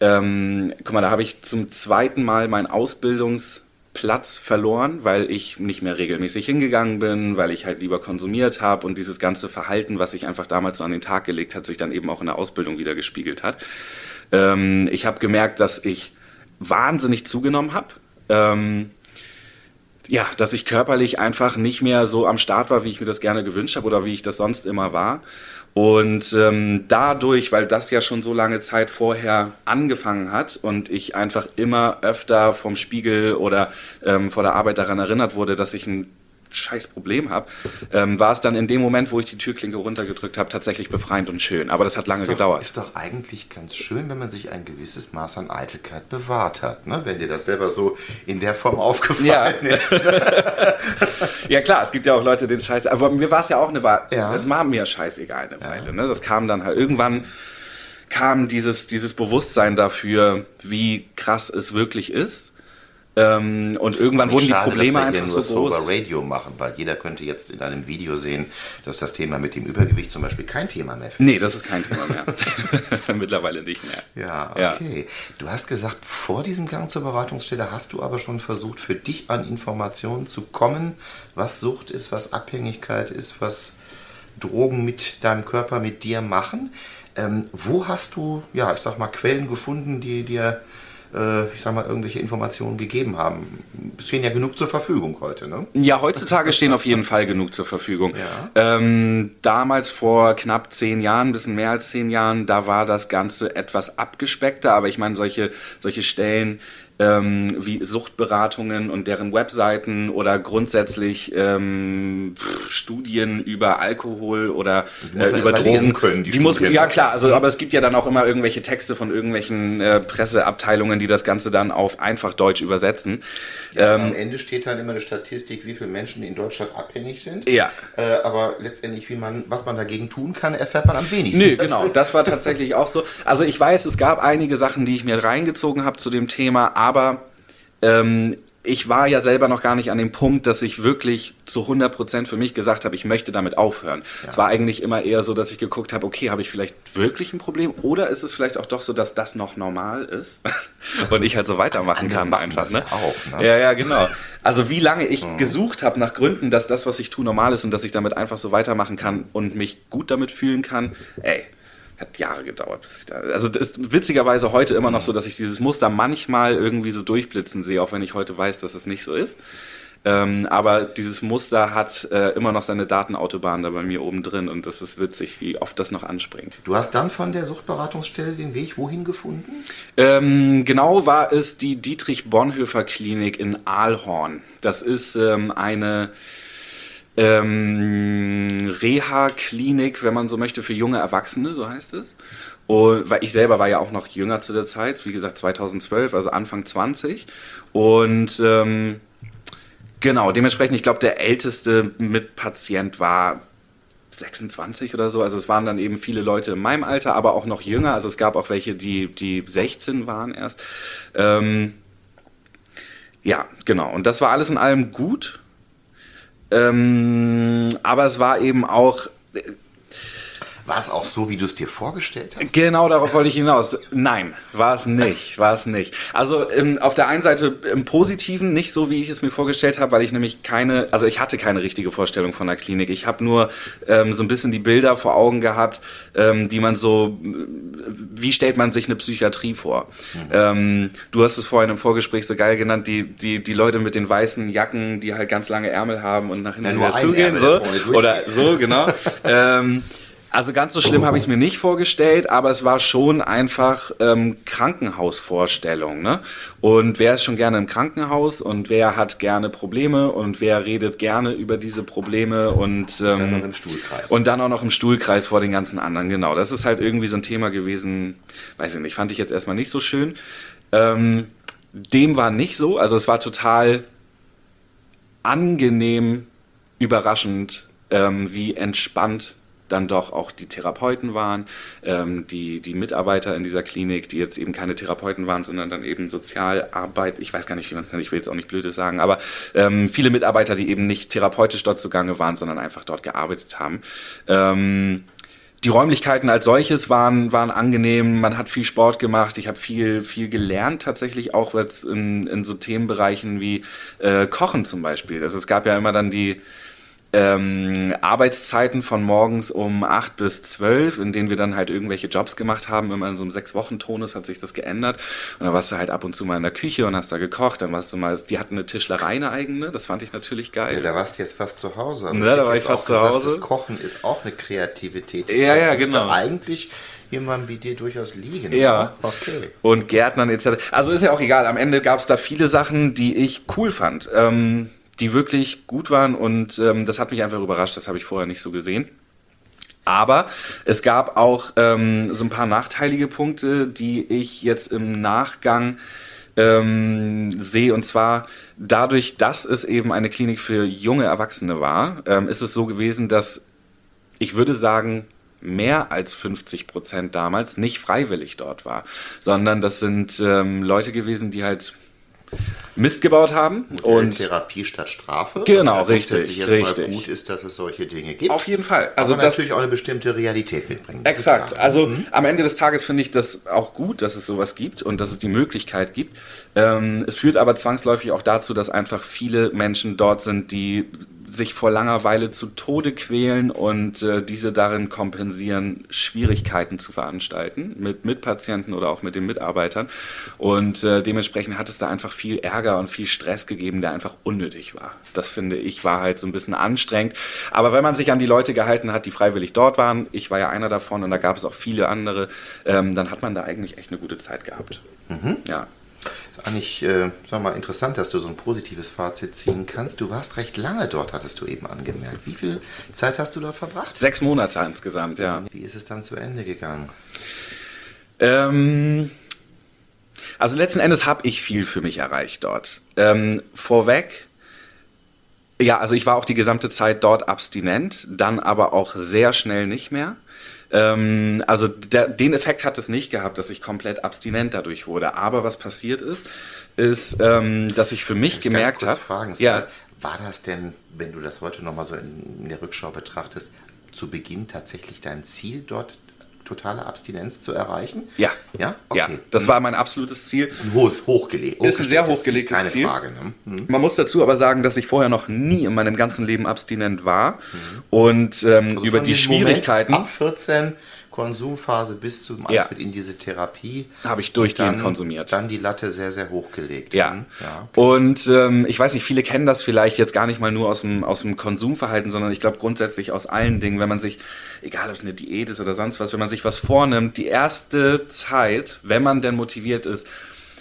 ähm, guck mal, da habe ich zum zweiten Mal mein Ausbildungs- Platz verloren, weil ich nicht mehr regelmäßig hingegangen bin, weil ich halt lieber konsumiert habe und dieses ganze Verhalten, was ich einfach damals so an den Tag gelegt hat, sich dann eben auch in der Ausbildung wieder gespiegelt hat. Ähm, ich habe gemerkt, dass ich wahnsinnig zugenommen habe. Ähm, ja, dass ich körperlich einfach nicht mehr so am Start war, wie ich mir das gerne gewünscht habe oder wie ich das sonst immer war. Und ähm, dadurch, weil das ja schon so lange Zeit vorher angefangen hat und ich einfach immer öfter vom Spiegel oder ähm, vor der Arbeit daran erinnert wurde, dass ich ein scheiß Problem habe, ähm, war es dann in dem Moment, wo ich die Türklinke runtergedrückt habe, tatsächlich befreiend und schön. Aber das hat lange ist doch, gedauert. Ist doch eigentlich ganz schön, wenn man sich ein gewisses Maß an Eitelkeit bewahrt hat, ne? wenn dir das selber so in der Form aufgefallen ja. ist. ja klar, es gibt ja auch Leute, denen scheiße. Aber mir war es ja auch eine Weile. Ja. Es war mir scheißegal eine Weile. Ja. Ne? Das kam dann halt irgendwann kam dieses, dieses Bewusstsein dafür, wie krass es wirklich ist. Ähm, und irgendwann wurden die schade, Probleme dass wir einfach so groß. Sober Radio machen, weil jeder könnte jetzt in einem Video sehen, dass das Thema mit dem Übergewicht zum Beispiel kein Thema mehr ist. Nee, das ist kein Thema mehr. Mittlerweile nicht mehr. Ja, okay. Ja. Du hast gesagt, vor diesem Gang zur Beratungsstelle hast du aber schon versucht, für dich an Informationen zu kommen, was Sucht ist, was Abhängigkeit ist, was Drogen mit deinem Körper, mit dir machen. Ähm, wo hast du, ja, ich sag mal, Quellen gefunden, die dir ich sag mal, irgendwelche Informationen gegeben haben. Es stehen ja genug zur Verfügung heute, ne? Ja, heutzutage stehen auf jeden Fall genug zur Verfügung. Ja. Ähm, damals vor knapp zehn Jahren, ein bisschen mehr als zehn Jahren, da war das Ganze etwas abgespeckter, aber ich meine, solche, solche Stellen ähm, wie Suchtberatungen und deren Webseiten oder grundsätzlich ähm, Studien über Alkohol oder äh, über Drogen. Können, die, die muss, ja klar, also aber es gibt ja dann auch immer irgendwelche Texte von irgendwelchen äh, Presseabteilungen, die das Ganze dann auf einfach Deutsch übersetzen. Ja, ähm, am Ende steht dann immer eine Statistik, wie viele Menschen in Deutschland abhängig sind. Ja. Äh, aber letztendlich, wie man, was man dagegen tun kann, erfährt man am wenigsten. Nö, genau, das war tatsächlich auch so. Also ich weiß, es gab einige Sachen, die ich mir reingezogen habe zu dem Thema, aber ähm, ich war ja selber noch gar nicht an dem Punkt, dass ich wirklich zu 100% für mich gesagt habe, ich möchte damit aufhören. Ja. Es war eigentlich immer eher so, dass ich geguckt habe, okay, habe ich vielleicht wirklich ein Problem oder ist es vielleicht auch doch so, dass das noch normal ist und ich halt so weitermachen kann einfach. Ne? Ja, auch, ne? ja, ja, genau. Also wie lange ich mhm. gesucht habe nach Gründen, dass das, was ich tue, normal ist und dass ich damit einfach so weitermachen kann und mich gut damit fühlen kann, ey, hat Jahre gedauert, bis ich da. Also das ist witzigerweise heute immer noch so, dass ich dieses Muster manchmal irgendwie so durchblitzen sehe, auch wenn ich heute weiß, dass es nicht so ist. Ähm, aber dieses Muster hat äh, immer noch seine Datenautobahn da bei mir oben drin und das ist witzig, wie oft das noch anspringt. Du hast dann von der Suchtberatungsstelle den Weg wohin gefunden? Ähm, genau war es die Dietrich Bonhoeffer Klinik in Aalhorn. Das ist ähm, eine ähm, Reha-Klinik, wenn man so möchte, für junge Erwachsene, so heißt es. Und weil ich selber war ja auch noch jünger zu der Zeit, wie gesagt 2012, also Anfang 20. Und ähm, genau, dementsprechend, ich glaube, der älteste Mitpatient war 26 oder so. Also es waren dann eben viele Leute in meinem Alter, aber auch noch jünger. Also es gab auch welche, die, die 16 waren erst. Ähm, ja, genau. Und das war alles in allem gut. Ähm, aber es war eben auch war es auch so, wie du es dir vorgestellt hast? Genau, darauf wollte ich hinaus. Nein, war es nicht, war es nicht. Also ähm, auf der einen Seite im Positiven nicht so, wie ich es mir vorgestellt habe, weil ich nämlich keine, also ich hatte keine richtige Vorstellung von der Klinik. Ich habe nur ähm, so ein bisschen die Bilder vor Augen gehabt, ähm, die man so, wie stellt man sich eine Psychiatrie vor? Mhm. Ähm, du hast es vorhin im Vorgespräch so geil genannt, die, die, die Leute mit den weißen Jacken, die halt ganz lange Ärmel haben und nach hinten ja, zugehen, so. Oder so, genau. also ganz so schlimm habe ich es mir nicht vorgestellt, aber es war schon einfach ähm, Krankenhausvorstellung. Ne? Und wer ist schon gerne im Krankenhaus und wer hat gerne Probleme und wer redet gerne über diese Probleme und, ähm, dann noch im Stuhlkreis. Und dann auch noch im Stuhlkreis vor den ganzen anderen. Genau, das ist halt irgendwie so ein Thema gewesen, weiß ich nicht, fand ich jetzt erstmal nicht so schön. Ähm, dem war nicht so, also es war total angenehm, überraschend, ähm, wie entspannt dann doch auch die Therapeuten waren, ähm, die, die Mitarbeiter in dieser Klinik, die jetzt eben keine Therapeuten waren, sondern dann eben Sozialarbeit, ich weiß gar nicht, wie man es nennt, ich will jetzt auch nicht Blödes sagen, aber ähm, viele Mitarbeiter, die eben nicht therapeutisch dort zugange waren, sondern einfach dort gearbeitet haben. Ähm, die Räumlichkeiten als solches waren, waren angenehm, man hat viel Sport gemacht, ich habe viel, viel gelernt tatsächlich auch jetzt in, in so Themenbereichen wie äh, Kochen zum Beispiel. Also es gab ja immer dann die, ähm, Arbeitszeiten von morgens um 8 bis 12, in denen wir dann halt irgendwelche Jobs gemacht haben. Immer in so einem Sechs-Wochen-Tonus hat sich das geändert. Und dann warst du halt ab und zu mal in der Küche und hast da gekocht. Dann warst du mal, die hatten eine Tischlerei, eine eigene. Das fand ich natürlich geil. Ja, da warst du jetzt fast zu Hause. Aber ja, da war ich fast zu gesagt, Hause. Das Kochen ist auch eine Kreativität. Ja, ja, genau. Eigentlich jemandem wie dir durchaus liegen. Ja. Okay. Und Gärtnern etc. Also ist ja auch egal. Am Ende gab es da viele Sachen, die ich cool fand. Ähm, die wirklich gut waren und ähm, das hat mich einfach überrascht, das habe ich vorher nicht so gesehen. Aber es gab auch ähm, so ein paar nachteilige Punkte, die ich jetzt im Nachgang ähm, sehe. Und zwar dadurch, dass es eben eine Klinik für junge Erwachsene war, ähm, ist es so gewesen, dass ich würde sagen, mehr als 50 Prozent damals nicht freiwillig dort war, sondern das sind ähm, Leute gewesen, die halt Mist gebaut haben. Und Therapie statt Strafe. Genau, was richtig. richtig. gut ist, dass es solche Dinge gibt. Auf jeden Fall. Also aber das natürlich auch eine bestimmte Realität mitbringt. Exakt. Also mhm. am Ende des Tages finde ich das auch gut, dass es sowas gibt und dass es die Möglichkeit gibt. Ähm, es führt aber zwangsläufig auch dazu, dass einfach viele Menschen dort sind, die sich vor Langeweile zu Tode quälen und äh, diese darin kompensieren, Schwierigkeiten zu veranstalten mit Mitpatienten oder auch mit den Mitarbeitern. Und äh, dementsprechend hat es da einfach viel Ärger und viel Stress gegeben, der einfach unnötig war. Das finde ich war halt so ein bisschen anstrengend. Aber wenn man sich an die Leute gehalten hat, die freiwillig dort waren, ich war ja einer davon und da gab es auch viele andere, ähm, dann hat man da eigentlich echt eine gute Zeit gehabt. Mhm. Ja. Ist eigentlich, äh, sag mal, interessant, dass du so ein positives Fazit ziehen kannst. Du warst recht lange dort, hattest du eben angemerkt. Wie viel Zeit hast du dort verbracht? Sechs Monate insgesamt, ja. Wie ist es dann zu Ende gegangen? Ähm, also letzten Endes habe ich viel für mich erreicht dort. Ähm, vorweg, ja, also ich war auch die gesamte Zeit dort abstinent, dann aber auch sehr schnell nicht mehr. Ähm, also der, den Effekt hat es nicht gehabt, dass ich komplett abstinent dadurch wurde. Aber was passiert ist, ist, ähm, dass ich für mich Darf gemerkt habe. Ja. War das denn, wenn du das heute nochmal so in der Rückschau betrachtest, zu Beginn tatsächlich dein Ziel, dort totale Abstinenz zu erreichen? Ja. Ja? Okay. Ja, das war mein absolutes Ziel. Ist ein hohes, hochgelegt. Ist ein sehr hochgelegtes keine Ziel. Frage. Ne? Mhm. Man muss dazu aber sagen, dass ich vorher noch nie in meinem ganzen Leben abstinent war. Mhm. Und ähm, Also über die diesem Moment Schwierigkeiten ab 14 Konsumphase bis zum Ja. Eintritt in diese Therapie. habe ich durchgehend dann, konsumiert. Dann die Latte sehr, sehr hochgelegt. Ja. Mhm. ja. Und ähm, ich weiß nicht, viele kennen das vielleicht jetzt gar nicht mal nur aus dem, aus dem Konsumverhalten, sondern ich glaube grundsätzlich aus allen Dingen, wenn man sich, egal ob es eine Diät ist oder sonst was, wenn man sich was vornimmt, die erste Zeit, wenn man denn motiviert ist,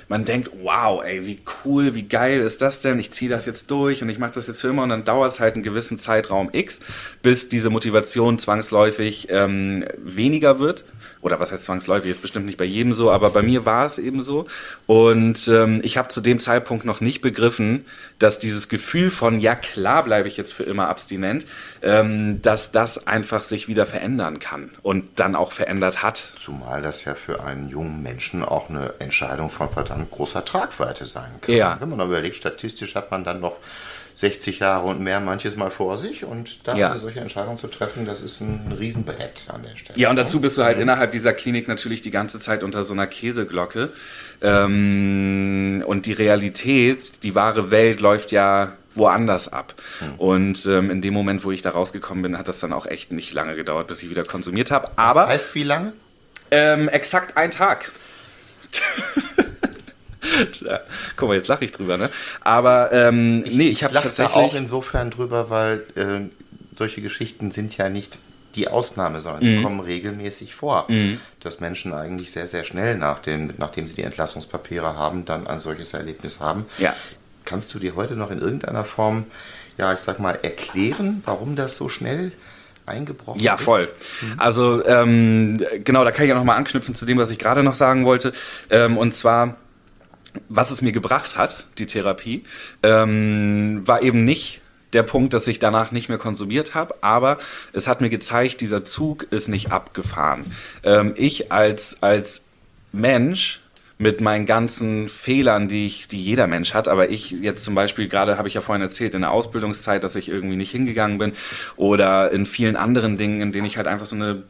man denkt, wow, ey, wie cool, wie geil ist das denn? Ich ziehe das jetzt durch und ich mache das jetzt für immer und dann dauert es halt einen gewissen Zeitraum X, bis diese Motivation zwangsläufig ähm, weniger wird. Oder was heißt zwangsläufig, ist bestimmt nicht bei jedem so, aber bei mir war es eben so. Und ähm, ich habe zu dem Zeitpunkt noch nicht begriffen, dass dieses Gefühl von, ja klar bleibe ich jetzt für immer abstinent, ähm, dass das einfach sich wieder verändern kann und dann auch verändert hat. Zumal das ja für einen jungen Menschen auch eine Entscheidung von verdammt großer Tragweite sein kann. Ja. Wenn man überlegt, statistisch hat man dann noch 60 Jahre und mehr manches Mal vor sich und dafür Ja. eine solche Entscheidung zu treffen, das ist ein Riesenbrett an der Stelle. Ja, und dazu bist du halt innerhalb dieser Klinik natürlich die ganze Zeit unter so einer Käseglocke. Ähm, und die Realität, die wahre Welt läuft ja woanders ab. Und ähm, in dem Moment, wo ich da rausgekommen bin, hat das dann auch echt nicht lange gedauert, bis ich wieder konsumiert habe. Aber Das heißt, wie lange? ähm, exakt ein Tag. Guck mal, jetzt lache ich drüber, ne? Aber ähm, nee, ich habe lache da tatsächlich. auch insofern drüber, weil äh, solche Geschichten sind ja nicht die Ausnahme, sondern Mhm. sie kommen regelmäßig vor, dass Menschen eigentlich sehr, sehr schnell, nach den, nachdem sie die Entlassungspapiere haben, dann ein solches Erlebnis haben. Ja. Kannst du dir heute noch in irgendeiner Form, ja, ich sag mal, erklären, warum das so schnell eingebrochen Ja, ist? voll. Also ähm, genau, da kann ich ja nochmal anknüpfen zu dem, was ich gerade noch sagen wollte. Ähm, und zwar, was es mir gebracht hat, die Therapie, ähm, war eben nicht der Punkt, dass ich danach nicht mehr konsumiert habe, aber es hat mir gezeigt, dieser Zug ist nicht abgefahren. Ähm, ich als, als Mensch mit meinen ganzen Fehlern, die ich, die jeder Mensch hat, aber ich jetzt zum Beispiel gerade habe ich ja vorhin erzählt in der Ausbildungszeit, dass ich irgendwie nicht hingegangen bin oder in vielen anderen Dingen, in denen ich halt einfach so eine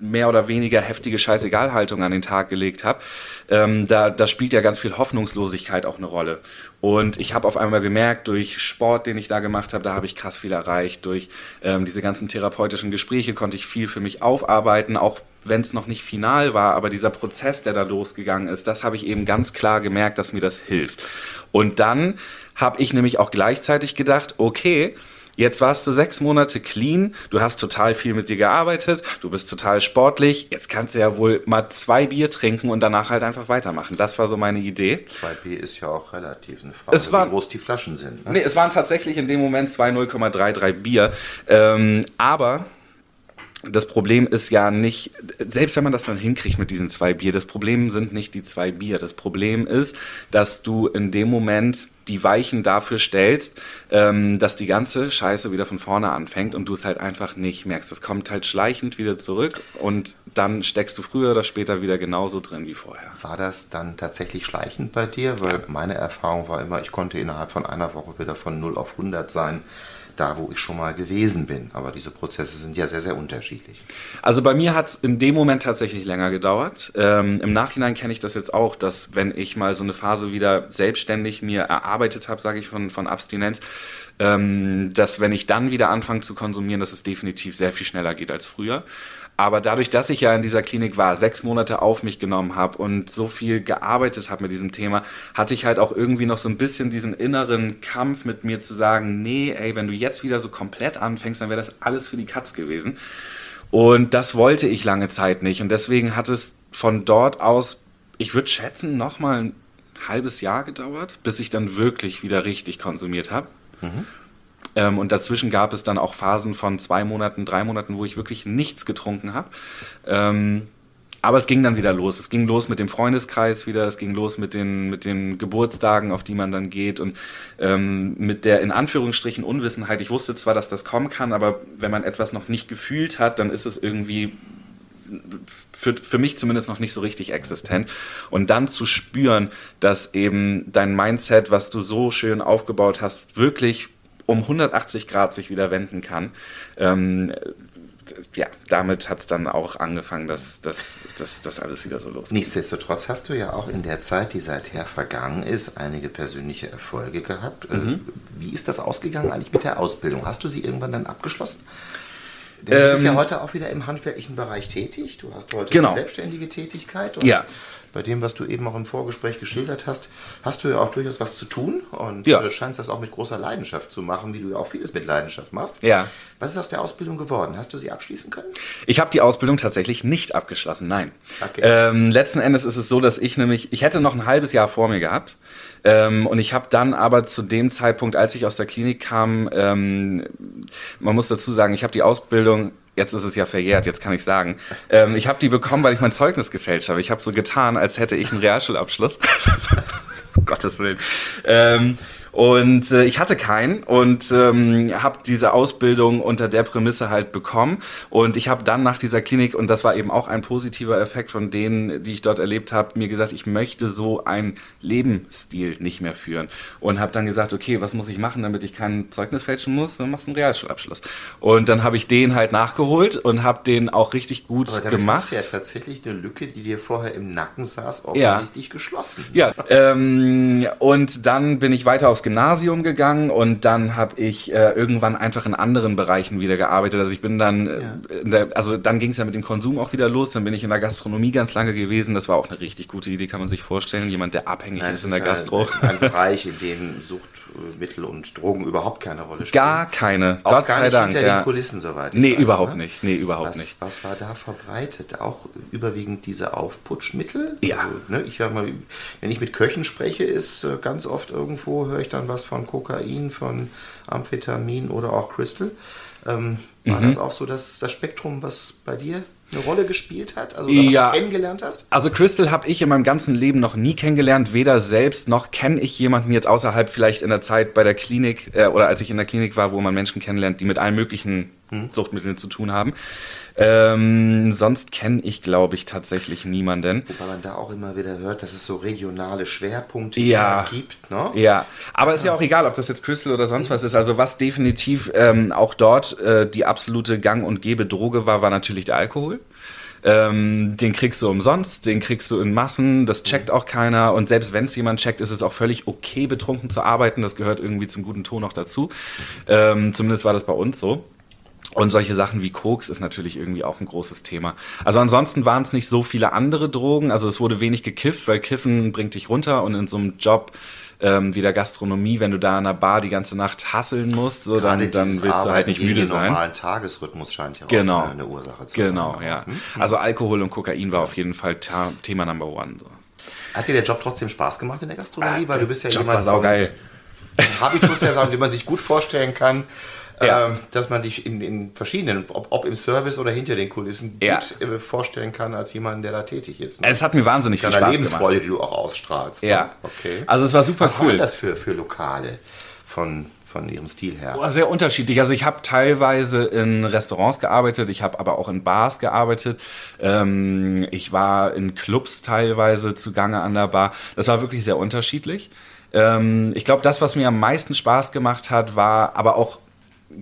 mehr oder weniger heftige Scheißegalhaltung an den Tag gelegt habe, ähm, da, da spielt ja ganz viel Hoffnungslosigkeit auch eine Rolle. Und ich habe auf einmal gemerkt, durch Sport, den ich da gemacht habe, da habe ich krass viel erreicht. Durch ähm, diese ganzen therapeutischen Gespräche konnte ich viel für mich aufarbeiten, auch wenn es noch nicht final war, aber dieser Prozess, der da losgegangen ist, das habe ich eben ganz klar gemerkt, dass mir das hilft. Und dann habe ich nämlich auch gleichzeitig gedacht, okay, Jetzt warst du sechs Monate clean, du hast total viel mit dir gearbeitet, du bist total sportlich, jetzt kannst du ja wohl mal zwei Bier trinken und danach halt einfach weitermachen. Das war so meine Idee. 2B ist ja auch relativ eine Frage, Es war- wie groß die Flaschen sind. Ne? Nee, es waren tatsächlich in dem Moment zwei 0,33 Bier. Ähm, aber das Problem ist ja nicht, selbst wenn man das dann hinkriegt mit diesen zwei Bier, das Problem sind nicht die zwei Bier. Das Problem ist, dass du in dem Moment die Weichen dafür stellst, ähm, dass die ganze Scheiße wieder von vorne anfängt und du es halt einfach nicht merkst. Es kommt halt schleichend wieder zurück und dann steckst du früher oder später wieder genauso drin wie vorher. War das dann tatsächlich schleichend bei dir? Weil meine Erfahrung war immer, ich konnte innerhalb von einer Woche wieder von 0 auf 100 sein, da wo ich schon mal gewesen bin. Aber diese Prozesse sind ja sehr, sehr unterschiedlich. Also bei mir hat es in dem Moment tatsächlich länger gedauert. Ähm, Im Nachhinein kenne ich das jetzt auch, dass wenn ich mal so eine Phase wieder selbstständig mir erarbeitet habe, sage ich von, von Abstinenz, ähm, dass wenn ich dann wieder anfange zu konsumieren, dass es definitiv sehr viel schneller geht als früher. Aber dadurch, dass ich ja in dieser Klinik war, sechs Monate auf mich genommen habe und so viel gearbeitet habe mit diesem Thema, hatte ich halt auch irgendwie noch so ein bisschen diesen inneren Kampf mit mir zu sagen, nee, ey, wenn du jetzt wieder so komplett anfängst, dann wäre das alles für die Katz gewesen. Und das wollte ich lange Zeit nicht. Und deswegen hat es von dort aus, ich würde schätzen, nochmal ein halbes Jahr gedauert, bis ich dann wirklich wieder richtig konsumiert habe. Ähm, und dazwischen gab es dann auch Phasen von zwei Monaten, drei Monaten, wo ich wirklich nichts getrunken habe. Ähm, aber es ging dann wieder los. Es ging los mit dem Freundeskreis wieder, es ging los mit den, mit den Geburtstagen, auf die man dann geht und ähm, mit der in Anführungsstrichen Unwissenheit. Ich wusste zwar, dass das kommen kann, aber wenn man etwas noch nicht gefühlt hat, dann ist es irgendwie für, für mich zumindest noch nicht so richtig existent. Und dann zu spüren, dass eben dein Mindset, was du so schön aufgebaut hast, wirklich um 180 Grad sich wieder wenden kann. Ähm, ja, damit hat es dann auch angefangen, dass das alles wieder so losgeht. Nichtsdestotrotz hast du ja auch in der Zeit, die seither vergangen ist, einige persönliche Erfolge gehabt. Äh, mhm. Wie ist das ausgegangen eigentlich mit der Ausbildung? Hast du sie irgendwann dann abgeschlossen? Denn du bist ja ähm, heute auch wieder im handwerklichen Bereich tätig. Du hast heute genau. eine selbstständige Tätigkeit. ja bei dem, was du eben auch im Vorgespräch geschildert hast, hast du ja auch durchaus was zu tun und ja. du scheinst das auch mit großer Leidenschaft zu machen, wie du ja auch vieles mit Leidenschaft machst. Ja. Was ist aus der Ausbildung geworden? Hast du sie abschließen können? Ich habe die Ausbildung tatsächlich nicht abgeschlossen, nein. Okay. Ähm, letzten Endes ist es so, dass ich nämlich, ich hätte noch ein halbes Jahr vor mir gehabt. Ähm, und ich habe dann aber zu dem Zeitpunkt, als ich aus der Klinik kam, ähm, man muss dazu sagen, ich habe die Ausbildung jetzt ist es ja verjährt, jetzt kann ich sagen. Ähm, ich habe die bekommen, weil ich mein Zeugnis gefälscht habe. Ich habe so getan, als hätte ich einen Realschulabschluss. Gottes Willen. Ähm, und äh, ich hatte keinen und ähm, habe diese Ausbildung unter der Prämisse halt bekommen. Und ich habe dann nach dieser Klinik, und das war eben auch ein positiver Effekt von denen, die ich dort erlebt habe, mir gesagt, ich möchte so einen Lebensstil nicht mehr führen. Und habe dann gesagt, okay, was muss ich machen, damit ich kein Zeugnis fälschen muss? Dann machst du einen Realschulabschluss. Und dann habe ich den halt nachgeholt und habe den auch richtig gut Aber damit gemacht. Das ist ja tatsächlich eine Lücke, die dir vorher im Nacken saß, offensichtlich ja. geschlossen. Ja, ähm, und dann bin ich weiter aufs Gymnasium gegangen und dann habe ich äh, irgendwann einfach in anderen Bereichen wieder gearbeitet. Also ich bin dann, äh, ja. der, also dann ging es ja mit dem Konsum auch wieder los. Dann bin ich in der Gastronomie ganz lange gewesen. Das war auch eine richtig gute Idee, kann man sich vorstellen. Jemand, der abhängig Nein, ist in der Gastro. Ein, Bereich, in dem Suchtmittel und Drogen überhaupt keine Rolle spielen. Gar keine. Auch Gott gar sei nicht Dank. Hinter ja. den Kulissen soweit. Nee, weiß, überhaupt ne? nicht. Nee, überhaupt was, nicht. Was war da verbreitet? Auch überwiegend diese Aufputschmittel? Ja. Also, ne, ich mal, wenn ich mit Köchen spreche, ist äh, ganz oft irgendwo höre ich dann was von Kokain von Amphetamin oder auch Crystal. Ähm, war mhm. das auch so das, das Spektrum, was bei dir eine Rolle gespielt hat? Also ja. du kennengelernt hast? Also Crystal habe ich in meinem ganzen Leben noch nie kennengelernt, weder selbst noch kenne ich jemanden jetzt außerhalb vielleicht in der Zeit bei der Klinik äh, oder als ich in der Klinik war, wo man Menschen kennenlernt, die mit allen möglichen hm. Suchtmitteln zu tun haben. Ähm, sonst kenne ich, glaube ich, tatsächlich niemanden. Wobei man da auch immer wieder hört, dass es so regionale Schwerpunkte ja. gibt. Ne? Ja, aber ist ja auch egal, ob das jetzt Crystal oder sonst was ist. Also was definitiv ähm, auch dort äh, die absolute Gang- und Gebe-Droge war, war natürlich der Alkohol. Ähm, den kriegst du umsonst, den kriegst du in Massen, das checkt auch keiner. Und selbst wenn es jemand checkt, ist es auch völlig okay, betrunken zu arbeiten. Das gehört irgendwie zum guten Ton noch dazu. Ähm, zumindest war das bei uns so. Und solche Sachen wie Koks ist natürlich irgendwie auch ein großes Thema. Also ansonsten waren es nicht so viele andere Drogen. Also es wurde wenig gekifft, weil Kiffen bringt dich runter und in so einem Job ähm, wie der Gastronomie, wenn du da in einer Bar die ganze Nacht hasseln musst, so, dann, dann willst Arbeiten du halt nicht müde sein. normalen Tagesrhythmus scheint ja genau. auch eine, Ursache zu genau, sein. Genau, ja. Hm? Also Alkohol und Kokain war auf jeden Fall Thema Number One. So. Hat dir der Job trotzdem Spaß gemacht in der Gastronomie? Ah, weil du bist ja Job jemand, war saugeil. Habitus ja sagen, wie man sich gut vorstellen kann ja. ähm, dass man dich in, in verschiedenen, ob, ob, im Service oder hinter den Kulissen, ja. gut äh, vorstellen kann als jemand, der da tätig ist. Ne? Es hat mir wahnsinnig viel Spaß Lebensfreude, gemacht. die du auch ausstrahlst. Ja. Ne? Okay. Also es war super Was cool. Was waren das für, für Lokale von von ihrem Stil her? Oh, sehr unterschiedlich. Also ich habe teilweise in Restaurants gearbeitet, ich habe aber auch in Bars gearbeitet. Ähm, ich war in Clubs teilweise zugange an der Bar. Das war wirklich sehr unterschiedlich. Ähm, ich glaube, das, was mir am meisten Spaß gemacht hat, war aber auch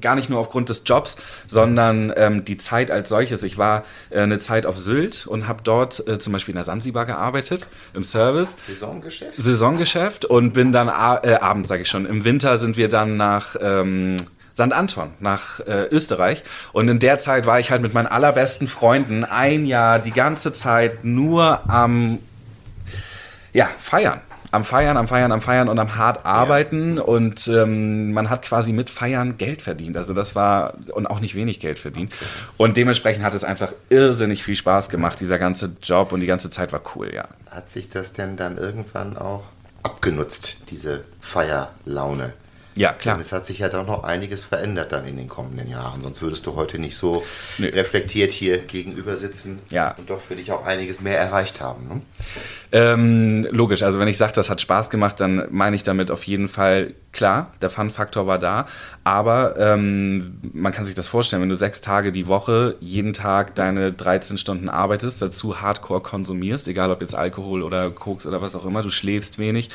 gar nicht nur aufgrund des Jobs, sondern ähm, die Zeit als solches. Ich war äh, eine Zeit auf Sylt und habe dort äh, zum Beispiel in der Sansibar gearbeitet, im Service. Saisongeschäft? Saisongeschäft und bin dann äh, abends, sage ich schon. Im Winter sind wir dann nach ähm, St. Anton, nach äh, Österreich. Und in der Zeit war ich halt mit meinen allerbesten Freunden ein Jahr die ganze Zeit nur am ja, feiern am Feiern, am Feiern, am Feiern und am hart arbeiten ja. und ähm, man hat quasi mit Feiern Geld verdient. Also das war und auch nicht wenig Geld verdient. Und dementsprechend hat es einfach irrsinnig viel Spaß gemacht. Dieser ganze Job und die ganze Zeit war cool, ja. Hat sich das denn dann irgendwann auch abgenutzt, diese Feierlaune? Ja, klar. Denn es hat sich ja doch noch einiges verändert dann in den kommenden Jahren. Sonst würdest du heute nicht so Nö. reflektiert hier gegenüber sitzen ja. und doch für dich auch einiges mehr erreicht haben. Ne? Ähm, logisch, also wenn ich sage, das hat Spaß gemacht, dann meine ich damit auf jeden Fall klar, der Fun-Faktor war da, aber ähm, man kann sich das vorstellen, wenn du sechs Tage die Woche jeden Tag deine 13 Stunden arbeitest, dazu Hardcore konsumierst, egal ob jetzt Alkohol oder Koks oder was auch immer, du schläfst wenig,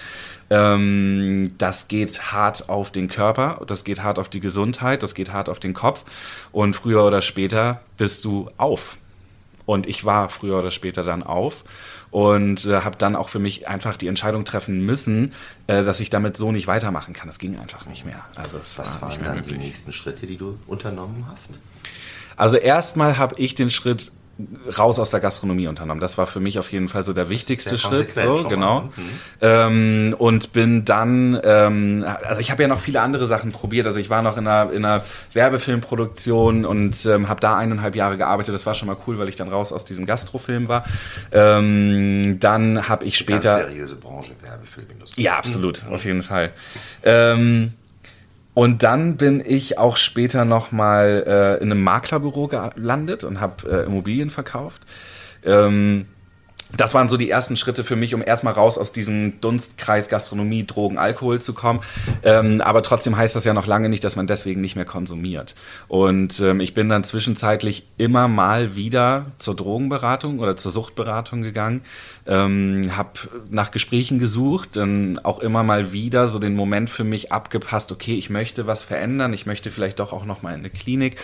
ähm, das geht hart auf den Körper, das geht hart auf die Gesundheit, das geht hart auf den Kopf und früher oder später bist du auf. Und ich war früher oder später dann auf und äh, habe dann auch für mich einfach die Entscheidung treffen müssen, äh, dass ich damit so nicht weitermachen kann. Das ging einfach nicht mehr. Also Was war waren dann möglich. die nächsten Schritte, die du unternommen hast? Also erstmal habe ich den Schritt raus aus der Gastronomie unternommen. Das war für mich auf jeden Fall so der wichtigste Schritt. So, genau. Mhm. Ähm, und bin dann, ähm, also ich habe ja noch viele andere Sachen probiert. Also ich war noch in einer, in einer Werbefilmproduktion und ähm, habe da eineinhalb Jahre gearbeitet. Das war schon mal cool, weil ich dann raus aus diesem Gastrofilm war. Ähm, dann habe ich später. Ganz seriöse Branche, Werbefilmindustrie. Ja, absolut, mhm. auf jeden Fall. Ähm, und dann bin ich auch später nochmal äh, in einem Maklerbüro gelandet und habe äh, Immobilien verkauft. Ähm, das waren so die ersten Schritte für mich, um erstmal raus aus diesem Dunstkreis Gastronomie, Drogen, Alkohol zu kommen. Ähm, aber trotzdem heißt das ja noch lange nicht, dass man deswegen nicht mehr konsumiert. Und ähm, ich bin dann zwischenzeitlich immer mal wieder zur Drogenberatung oder zur Suchtberatung gegangen, ähm, habe nach Gesprächen gesucht, dann auch immer mal wieder so den Moment für mich abgepasst, okay, ich möchte was verändern, ich möchte vielleicht doch auch noch mal in eine Klinik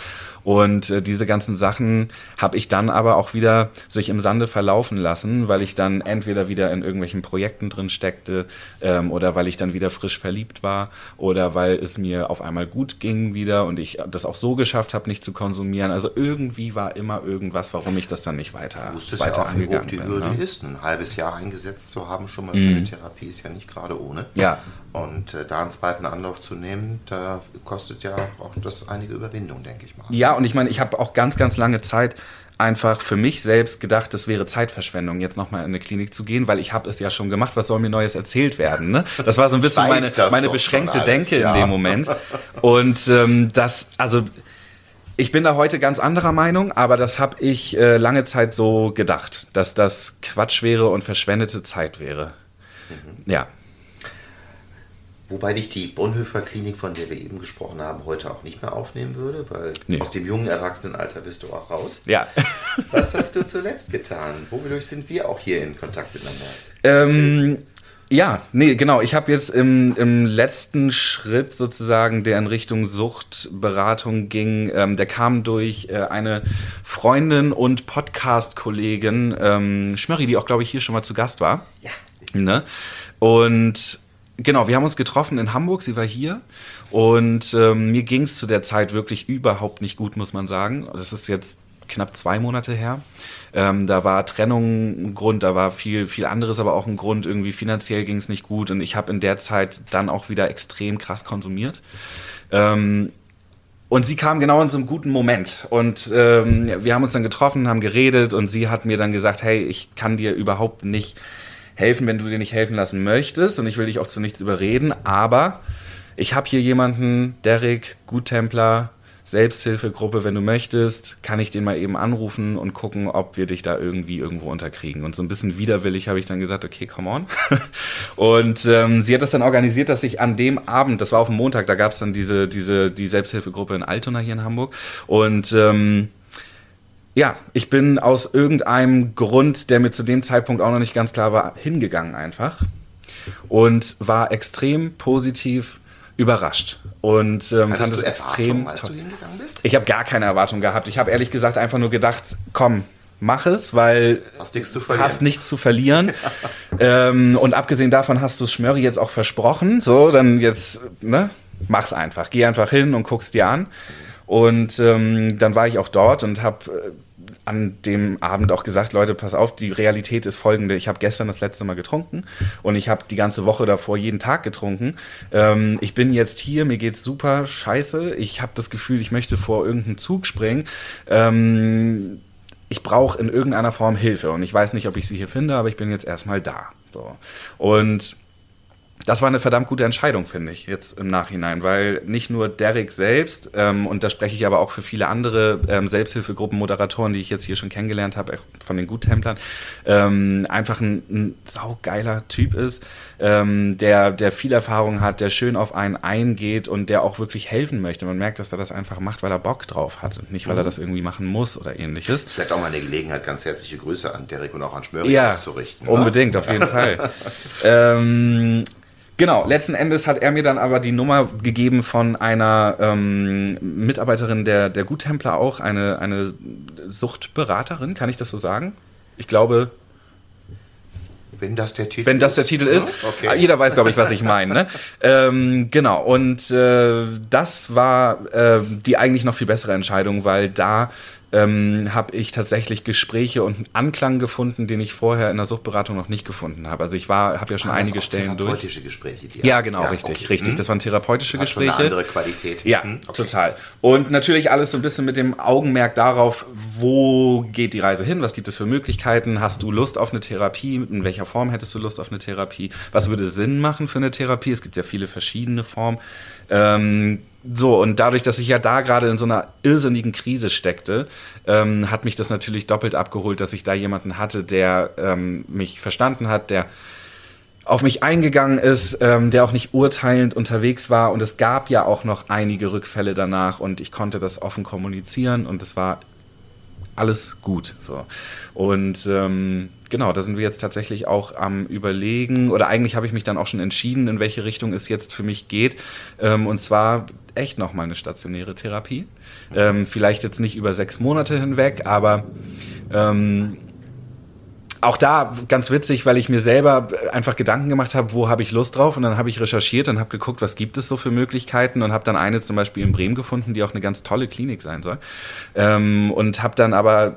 und äh, diese ganzen Sachen habe ich dann aber auch wieder sich im Sande verlaufen lassen, weil ich dann entweder wieder in irgendwelchen Projekten drin steckte ähm, oder weil ich dann wieder frisch verliebt war oder weil es mir auf einmal gut ging wieder und ich das auch so geschafft habe, nicht zu konsumieren. Also irgendwie war immer irgendwas, warum ich das dann nicht weiter, du weiter ja auch, angegangen wie hoch die. Hürde ne? ist, ein halbes Jahr eingesetzt zu haben, schon mal für eine mhm. Therapie ist ja nicht gerade ohne. Ja. Und äh, da einen zweiten Anlauf zu nehmen, da kostet ja auch das einige Überwindung, denke ich mal. Ja, und ich meine, ich habe auch ganz, ganz lange Zeit einfach für mich selbst gedacht, das wäre Zeitverschwendung, jetzt nochmal in eine Klinik zu gehen, weil ich habe es ja schon gemacht, was soll mir Neues erzählt werden? Ne? Das war so ein bisschen meine, meine beschränkte alles, Denke ja. in dem Moment. Und ähm, das, also ich bin da heute ganz anderer Meinung, aber das habe ich äh, lange Zeit so gedacht, dass das Quatsch wäre und verschwendete Zeit wäre. Mhm. Ja. Wobei dich die Bonhoeffer Klinik, von der wir eben gesprochen haben, heute auch nicht mehr aufnehmen würde, weil nee. aus dem jungen Erwachsenenalter bist du auch raus. Ja. Was hast du zuletzt getan? Wodurch sind wir auch hier in Kontakt miteinander? Ähm, ja, nee, genau. Ich habe jetzt im, im letzten Schritt sozusagen, der in Richtung Suchtberatung ging, ähm, der kam durch äh, eine Freundin und Podcast-Kollegin, ähm, Schmörri, die auch, glaube ich, hier schon mal zu Gast war. Ja. Ne? Und Genau, wir haben uns getroffen in Hamburg, sie war hier und ähm, mir ging es zu der Zeit wirklich überhaupt nicht gut, muss man sagen. Das ist jetzt knapp zwei Monate her. Ähm, da war Trennung ein Grund, da war viel, viel anderes, aber auch ein Grund. Irgendwie finanziell ging es nicht gut und ich habe in der Zeit dann auch wieder extrem krass konsumiert. Ähm, und sie kam genau in so einem guten Moment. Und ähm, wir haben uns dann getroffen, haben geredet und sie hat mir dann gesagt, hey, ich kann dir überhaupt nicht helfen, wenn du dir nicht helfen lassen möchtest. Und ich will dich auch zu nichts überreden. Aber ich habe hier jemanden, Derek, Guttempler, Selbsthilfegruppe, wenn du möchtest, kann ich den mal eben anrufen und gucken, ob wir dich da irgendwie irgendwo unterkriegen. Und so ein bisschen widerwillig habe ich dann gesagt, okay, come on. und ähm, sie hat das dann organisiert, dass ich an dem Abend, das war auf dem Montag, da gab es dann diese, diese, die Selbsthilfegruppe in Altona hier in Hamburg. Und ähm, ja, ich bin aus irgendeinem Grund, der mir zu dem Zeitpunkt auch noch nicht ganz klar war, hingegangen einfach und war extrem positiv überrascht und ähm, fand es extrem toll. Ich habe gar keine Erwartung gehabt. Ich habe ehrlich gesagt einfach nur gedacht, komm, mach es, weil hast nichts zu verlieren. Hast nichts zu verlieren. ähm, und abgesehen davon hast du es Schmörri jetzt auch versprochen. So, dann jetzt, ne, mach's einfach. Geh einfach hin und guck's dir an. Und ähm, dann war ich auch dort und habe äh, an dem Abend auch gesagt, Leute, pass auf, die Realität ist folgende. Ich habe gestern das letzte Mal getrunken und ich habe die ganze Woche davor jeden Tag getrunken. Ähm, ich bin jetzt hier, mir geht's super scheiße. Ich habe das Gefühl, ich möchte vor irgendeinen Zug springen. Ähm, ich brauche in irgendeiner Form Hilfe und ich weiß nicht, ob ich sie hier finde, aber ich bin jetzt erstmal da. So. Und das war eine verdammt gute Entscheidung, finde ich, jetzt im Nachhinein, weil nicht nur Derek selbst, ähm, und da spreche ich aber auch für viele andere ähm, Selbsthilfegruppen-Moderatoren, die ich jetzt hier schon kennengelernt habe, von den Guttemplern, ähm, einfach ein, ein saugeiler Typ ist, ähm, der, der viel Erfahrung hat, der schön auf einen eingeht und der auch wirklich helfen möchte. Man merkt, dass er das einfach macht, weil er Bock drauf hat und nicht, weil er mhm. das irgendwie machen muss oder ähnliches. Vielleicht auch mal eine Gelegenheit, ganz herzliche Grüße an Derek und auch an Schmöri ja, auszurichten. Unbedingt, auf jeden Fall. ähm, Genau, letzten Endes hat er mir dann aber die Nummer gegeben von einer ähm, Mitarbeiterin der, der Guttempler auch, eine, eine Suchtberaterin, kann ich das so sagen? Ich glaube. Wenn das der Titel Wenn das der Titel ist. Ja, okay. Ah, jeder weiß, glaube ich, was ich meine. Ne? ähm, genau, und äh, das war äh, die eigentlich noch viel bessere Entscheidung, weil da ähm, habe ich tatsächlich Gespräche und Anklang gefunden, den ich vorher in der Suchtberatung noch nicht gefunden habe. Also ich war, habe ja schon einige Stellen durch. Therapeutische Gespräche. Die ja, genau, ja, richtig, okay. richtig. Mhm. Das waren therapeutische das Gespräche. Schon eine andere Qualität. Ja, mhm. okay. total. Und natürlich alles so ein bisschen mit dem Augenmerk darauf, wo geht die Reise hin? Was gibt es für Möglichkeiten? Hast du Lust auf eine Therapie? In welcher Form hättest du Lust auf eine Therapie? Was würde Sinn machen für eine Therapie? Es gibt ja viele verschiedene Formen. Ähm, so, und dadurch, dass ich ja da gerade in so einer irrsinnigen Krise steckte, ähm, hat mich das natürlich doppelt abgeholt, dass ich da jemanden hatte, der ähm, mich verstanden hat, der auf mich eingegangen ist, ähm, der auch nicht urteilend unterwegs war. Und es gab ja auch noch einige Rückfälle danach und ich konnte das offen kommunizieren und es war alles gut. So. Und ähm, genau, da sind wir jetzt tatsächlich auch am Überlegen, oder eigentlich habe ich mich dann auch schon entschieden, in welche Richtung es jetzt für mich geht. Ähm, und zwar echt nochmal eine stationäre Therapie. Ähm, vielleicht jetzt nicht über sechs Monate hinweg, aber ähm, auch da ganz witzig, weil ich mir selber einfach Gedanken gemacht habe, wo habe ich Lust drauf und dann habe ich recherchiert und habe geguckt, was gibt es so für Möglichkeiten und habe dann eine zum Beispiel in Bremen gefunden, die auch eine ganz tolle Klinik sein soll ähm, und habe dann aber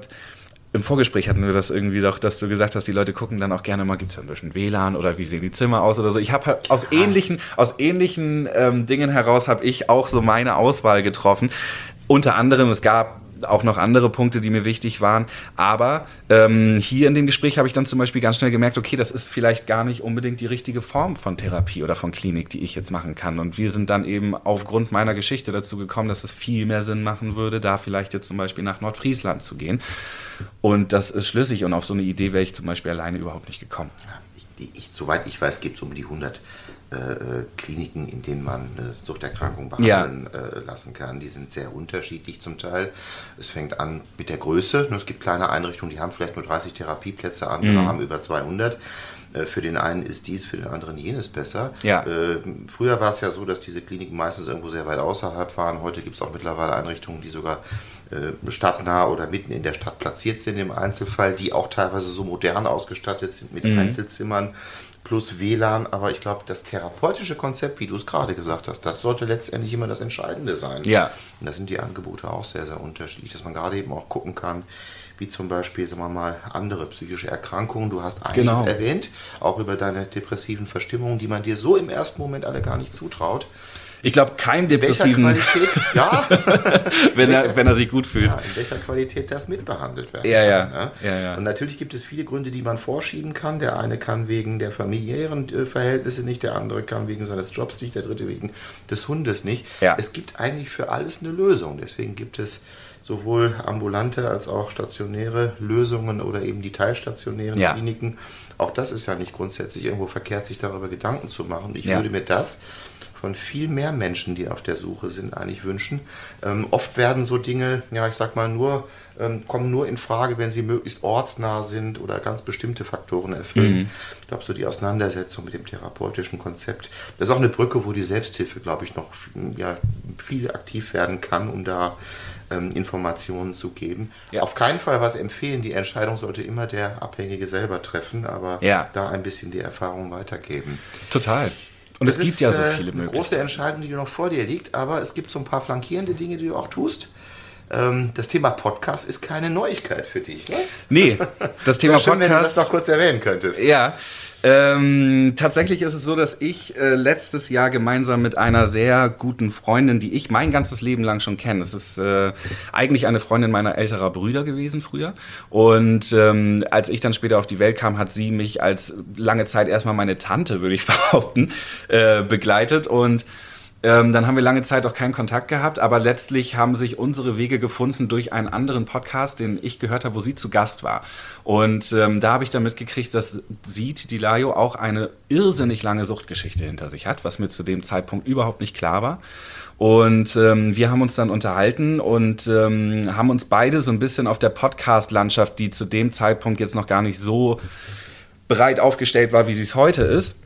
im Vorgespräch hatten wir das irgendwie doch, dass du gesagt hast, die Leute gucken dann auch gerne mal, gibt es ein bisschen WLAN oder wie sehen die Zimmer aus oder so. Ich habe halt aus ähnlichen, aus ähnlichen ähm, Dingen heraus habe ich auch so meine Auswahl getroffen. Unter anderem, es gab auch noch andere Punkte, die mir wichtig waren. Aber ähm, hier in dem Gespräch habe ich dann zum Beispiel ganz schnell gemerkt, okay, das ist vielleicht gar nicht unbedingt die richtige Form von Therapie oder von Klinik, die ich jetzt machen kann. Und wir sind dann eben aufgrund meiner Geschichte dazu gekommen, dass es viel mehr Sinn machen würde, da vielleicht jetzt zum Beispiel nach Nordfriesland zu gehen. Und das ist schlüssig und auf so eine Idee wäre ich zum Beispiel alleine überhaupt nicht gekommen. Ich, ich, soweit ich weiß, gibt es um die 100 äh, Kliniken, in denen man eine Suchterkrankung behandeln ja. äh, lassen kann. Die sind sehr unterschiedlich zum Teil. Es fängt an mit der Größe. Es gibt kleine Einrichtungen, die haben vielleicht nur 30 Therapieplätze, andere mhm. haben über 200. Äh, für den einen ist dies, für den anderen jenes besser. Ja. Äh, früher war es ja so, dass diese Kliniken meistens irgendwo sehr weit außerhalb waren. Heute gibt es auch mittlerweile Einrichtungen, die sogar äh, stadtnah oder mitten in der Stadt platziert sind im Einzelfall, die auch teilweise so modern ausgestattet sind mit mhm. Einzelzimmern plus WLAN, aber ich glaube, das therapeutische Konzept, wie du es gerade gesagt hast, das sollte letztendlich immer das Entscheidende sein. Ja. Und da sind die Angebote auch sehr, sehr unterschiedlich, dass man gerade eben auch gucken kann, wie zum Beispiel, sagen wir mal, andere psychische Erkrankungen. Du hast einiges genau. erwähnt, auch über deine depressiven Verstimmungen, die man dir so im ersten Moment alle gar nicht zutraut. Ich glaube, kein depressiven. In Qualität? Ja. wenn, er, wenn er sich gut fühlt. Ja, in welcher Qualität das mitbehandelt werden ja, kann. Ja. Ne? Ja, ja. Und natürlich gibt es viele Gründe, die man vorschieben kann. Der eine kann wegen der familiären äh, Verhältnisse nicht, der andere kann wegen seines Jobs nicht, der dritte wegen des Hundes nicht. Ja. Es gibt eigentlich für alles eine Lösung. Deswegen gibt es sowohl ambulante als auch stationäre Lösungen oder eben die teilstationären ja. Kliniken. Auch das ist ja nicht grundsätzlich irgendwo verkehrt, sich darüber Gedanken zu machen. Ich würde mir das von viel mehr Menschen, die auf der Suche sind, eigentlich wünschen. Ähm, oft werden so Dinge, ja, ich sag mal, nur, ähm, kommen nur in Frage, wenn sie möglichst ortsnah sind oder ganz bestimmte Faktoren erfüllen. Mhm. Ich glaube, so die Auseinandersetzung mit dem therapeutischen Konzept, das ist auch eine Brücke, wo die Selbsthilfe, glaube ich, noch ja, viel aktiv werden kann, um da ähm, Informationen zu geben. Ja. Auf keinen Fall was empfehlen, die Entscheidung sollte immer der Abhängige selber treffen, aber ja. da ein bisschen die Erfahrung weitergeben. Total. Und es gibt ja so äh, viele Möglichkeiten. große Entscheidung, die noch vor dir liegt, aber es gibt so ein paar flankierende Dinge, die du auch tust. Ähm, das Thema Podcast ist keine Neuigkeit für dich, ne? Nee, das Thema schön, Podcast. Wenn du das noch kurz erwähnen könntest. Ja, Ähm, tatsächlich ist es so, dass ich äh, letztes Jahr gemeinsam mit einer sehr guten Freundin, die ich mein ganzes Leben lang schon kenne, es ist äh, eigentlich eine Freundin meiner älterer Brüder gewesen früher. Und ähm, als ich dann später auf die Welt kam, hat sie mich als lange Zeit erstmal meine Tante, würde ich behaupten, äh, begleitet und ähm, dann haben wir lange Zeit auch keinen Kontakt gehabt, aber letztlich haben sich unsere Wege gefunden durch einen anderen Podcast, den ich gehört habe, wo sie zu Gast war. Und ähm, da habe ich dann mitgekriegt, dass sie, Dilayo, auch eine irrsinnig lange Suchtgeschichte hinter sich hat, was mir zu dem Zeitpunkt überhaupt nicht klar war. Und ähm, wir haben uns dann unterhalten und ähm, haben uns beide so ein bisschen auf der Podcast-Landschaft, die zu dem Zeitpunkt jetzt noch gar nicht so breit aufgestellt war, wie sie es heute ist,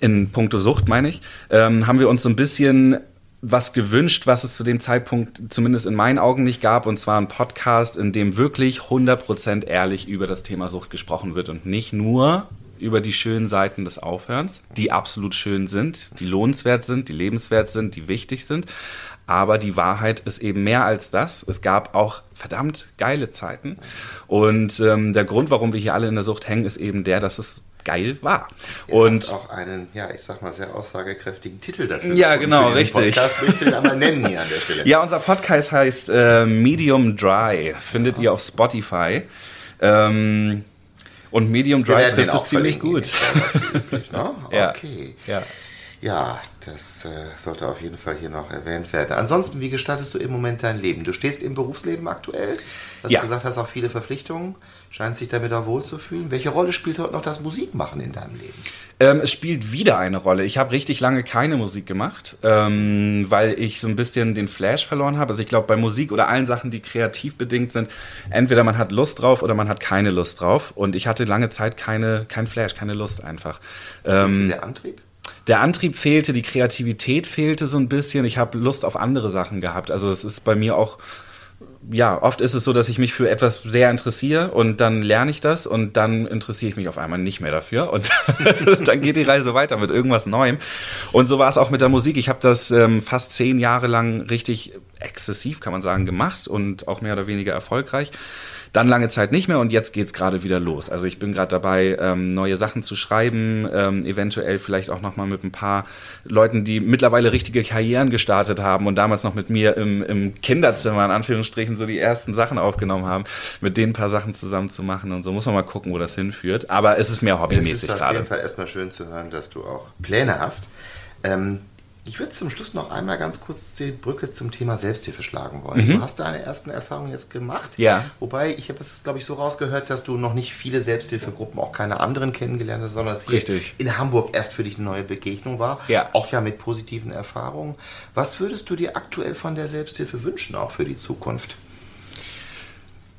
in puncto Sucht meine ich, ähm, haben wir uns so ein bisschen was gewünscht, was es zu dem Zeitpunkt zumindest in meinen Augen nicht gab, und zwar ein Podcast, in dem wirklich 100% ehrlich über das Thema Sucht gesprochen wird und nicht nur über die schönen Seiten des Aufhörens, die absolut schön sind, die lohnenswert sind, die lebenswert sind, die wichtig sind. Aber die Wahrheit ist eben mehr als das. Es gab auch verdammt geile Zeiten. Und ähm, der Grund, warum wir hier alle in der Sucht hängen, ist eben der, dass es geil war. Ihr und auch einen, ja, ich sag mal, sehr aussagekräftigen Titel dafür. Ja, genau, richtig. Podcast du den einmal nennen hier an der Stelle? Ja, unser Podcast heißt äh, Medium Dry. Findet ja. ihr auf Spotify. Ähm, und Medium Dry trifft es ziemlich gut. Üblich, ne? Okay. Ja. Ja, das äh, sollte auf jeden Fall hier noch erwähnt werden. Ansonsten, wie gestaltest du im Moment dein Leben? Du stehst im Berufsleben aktuell. Hast ja. gesagt, hast auch viele Verpflichtungen. Scheint sich damit auch wohlzufühlen. Welche Rolle spielt heute noch das Musikmachen in deinem Leben? Ähm, es spielt wieder eine Rolle. Ich habe richtig lange keine Musik gemacht, ähm, weil ich so ein bisschen den Flash verloren habe. Also ich glaube, bei Musik oder allen Sachen, die kreativ bedingt sind, entweder man hat Lust drauf oder man hat keine Lust drauf. Und ich hatte lange Zeit keine, kein Flash, keine Lust einfach. Ähm, der Antrieb? der Antrieb fehlte, die Kreativität fehlte so ein bisschen. Ich habe Lust auf andere Sachen gehabt. Also es ist bei mir auch, ja, oft ist es so, dass ich mich für etwas sehr interessiere und dann lerne ich das und dann interessiere ich mich auf einmal nicht mehr dafür und dann geht die Reise weiter mit irgendwas Neuem. Und so war es auch mit der Musik. Ich habe das ähm, fast zehn Jahre lang richtig exzessiv, kann man sagen, gemacht und auch mehr oder weniger erfolgreich. Dann lange Zeit nicht mehr und jetzt geht es gerade wieder los. Also ich bin gerade dabei, ähm, neue Sachen zu schreiben, ähm, eventuell vielleicht auch nochmal mit ein paar Leuten, die mittlerweile richtige Karrieren gestartet haben und damals noch mit mir im, im Kinderzimmer in Anführungsstrichen so die ersten Sachen aufgenommen haben, mit denen ein paar Sachen zusammen zu machen und so muss man mal gucken, wo das hinführt. Aber es ist mehr hobbymäßig gerade. Es ist auf jeden Fall erstmal schön zu hören, dass du auch Pläne hast. Ähm, ich würde zum Schluss noch einmal ganz kurz die Brücke zum Thema Selbsthilfe schlagen wollen. Mhm. Du hast deine ersten Erfahrungen jetzt gemacht. Ja. Wobei, ich habe es, glaube ich, so rausgehört, dass du noch nicht viele Selbsthilfegruppen, auch keine anderen kennengelernt hast, sondern es hier Richtig. in Hamburg erst für dich eine neue Begegnung war. Ja. Auch ja mit positiven Erfahrungen. Was würdest du dir aktuell von der Selbsthilfe wünschen, auch für die Zukunft?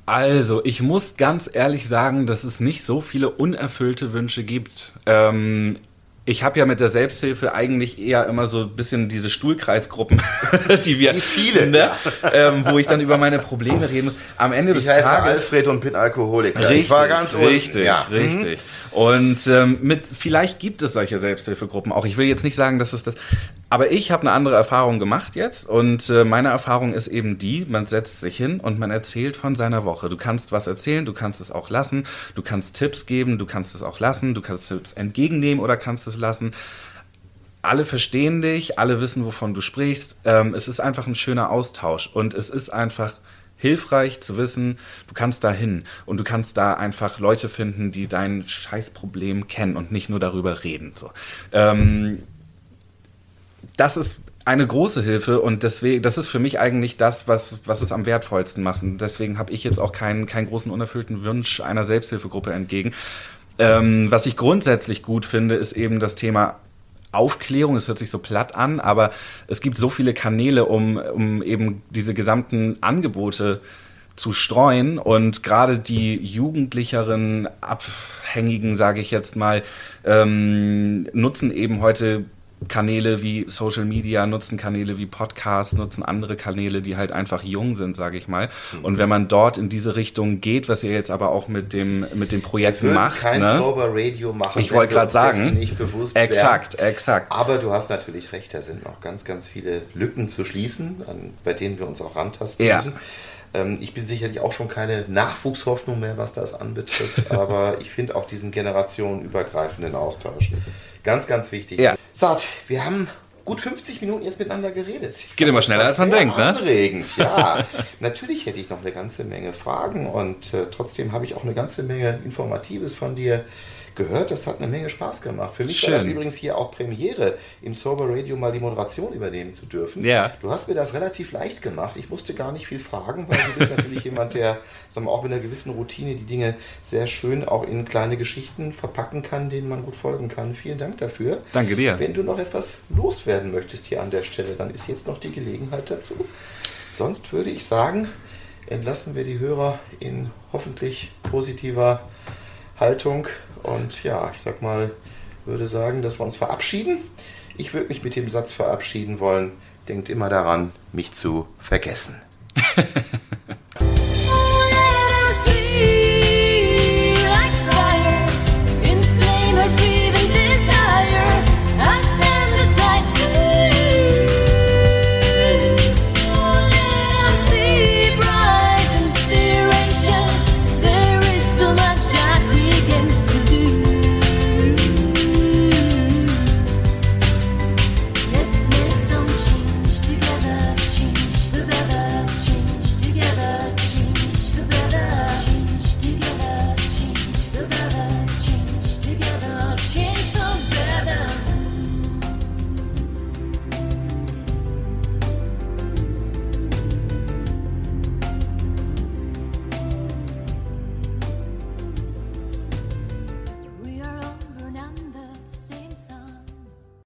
Also, ich muss ganz ehrlich sagen, dass es nicht so viele unerfüllte Wünsche gibt. Ähm, ich habe ja mit der Selbsthilfe eigentlich eher immer so ein bisschen diese Stuhlkreisgruppen, die wir. Wie viele? Ne? Ja. Ähm, wo ich dann über meine Probleme reden muss. Am Ende ich des heiße Tages. Alfred und bin Alkoholiker. Richtig, ich war ganz richtig, ja. richtig. Mhm. Und ähm, mit, vielleicht gibt es solche Selbsthilfegruppen auch. Ich will jetzt nicht sagen, dass es das. Aber ich habe eine andere Erfahrung gemacht jetzt. Und äh, meine Erfahrung ist eben die: man setzt sich hin und man erzählt von seiner Woche. Du kannst was erzählen, du kannst es auch lassen. Du kannst Tipps geben, du kannst es auch lassen. Du kannst Tipps entgegennehmen oder kannst es lassen alle verstehen dich, alle wissen, wovon du sprichst. Ähm, es ist einfach ein schöner Austausch und es ist einfach hilfreich zu wissen, du kannst da hin und du kannst da einfach Leute finden, die dein Scheißproblem kennen und nicht nur darüber reden. So. Ähm, das ist eine große Hilfe und deswegen, das ist für mich eigentlich das, was, was es am wertvollsten macht. Und deswegen habe ich jetzt auch keinen, keinen großen unerfüllten Wunsch einer Selbsthilfegruppe entgegen. Ähm, was ich grundsätzlich gut finde, ist eben das Thema Aufklärung, es hört sich so platt an, aber es gibt so viele Kanäle, um, um eben diese gesamten Angebote zu streuen und gerade die jugendlicheren Abhängigen, sage ich jetzt mal, ähm, nutzen eben heute Kanäle wie Social Media, nutzen Kanäle wie Podcasts, nutzen andere Kanäle, die halt einfach jung sind, sage ich mal. Mhm. Und wenn man dort in diese Richtung geht, was ihr jetzt aber auch mit dem mit den Projekten macht, kein ne? Sober Radio machen. Ich wollte gerade sagen, nicht bewusst exakt, werden. exakt. Aber du hast natürlich recht, da sind noch ganz, ganz viele Lücken zu schließen, an, bei denen wir uns auch rantasten ja. müssen. Ähm, ich bin sicherlich auch schon keine Nachwuchshoffnung mehr, was das anbetrifft, aber ich finde auch diesen generationenübergreifenden Austausch ganz, ganz wichtig. Ja. Sat, wir haben gut 50 Minuten jetzt miteinander geredet. Es geht immer schneller, als man denkt, ne? Anregend, ja. Natürlich hätte ich noch eine ganze Menge Fragen und äh, trotzdem habe ich auch eine ganze Menge Informatives von dir gehört. Das hat eine Menge Spaß gemacht. Für mich Schön. war das übrigens hier auch Premiere, im Sober Radio mal die Moderation übernehmen zu dürfen. Ja. Du hast mir das relativ leicht gemacht. Ich musste gar nicht viel fragen, weil du bist natürlich jemand, der sagen wir, auch mit einer gewissen Routine die Dinge sehr schön auch in kleine Geschichten verpacken kann, denen man gut folgen kann. Vielen Dank dafür. Danke dir. Wenn du noch etwas loswerden möchtest hier an der Stelle, dann ist jetzt noch die Gelegenheit dazu. Sonst würde ich sagen, entlassen wir die Hörer in hoffentlich positiver Haltung und ja, ich sag mal, würde sagen, dass wir uns verabschieden. Ich würde mich mit dem Satz verabschieden wollen. Denkt immer daran, mich zu vergessen.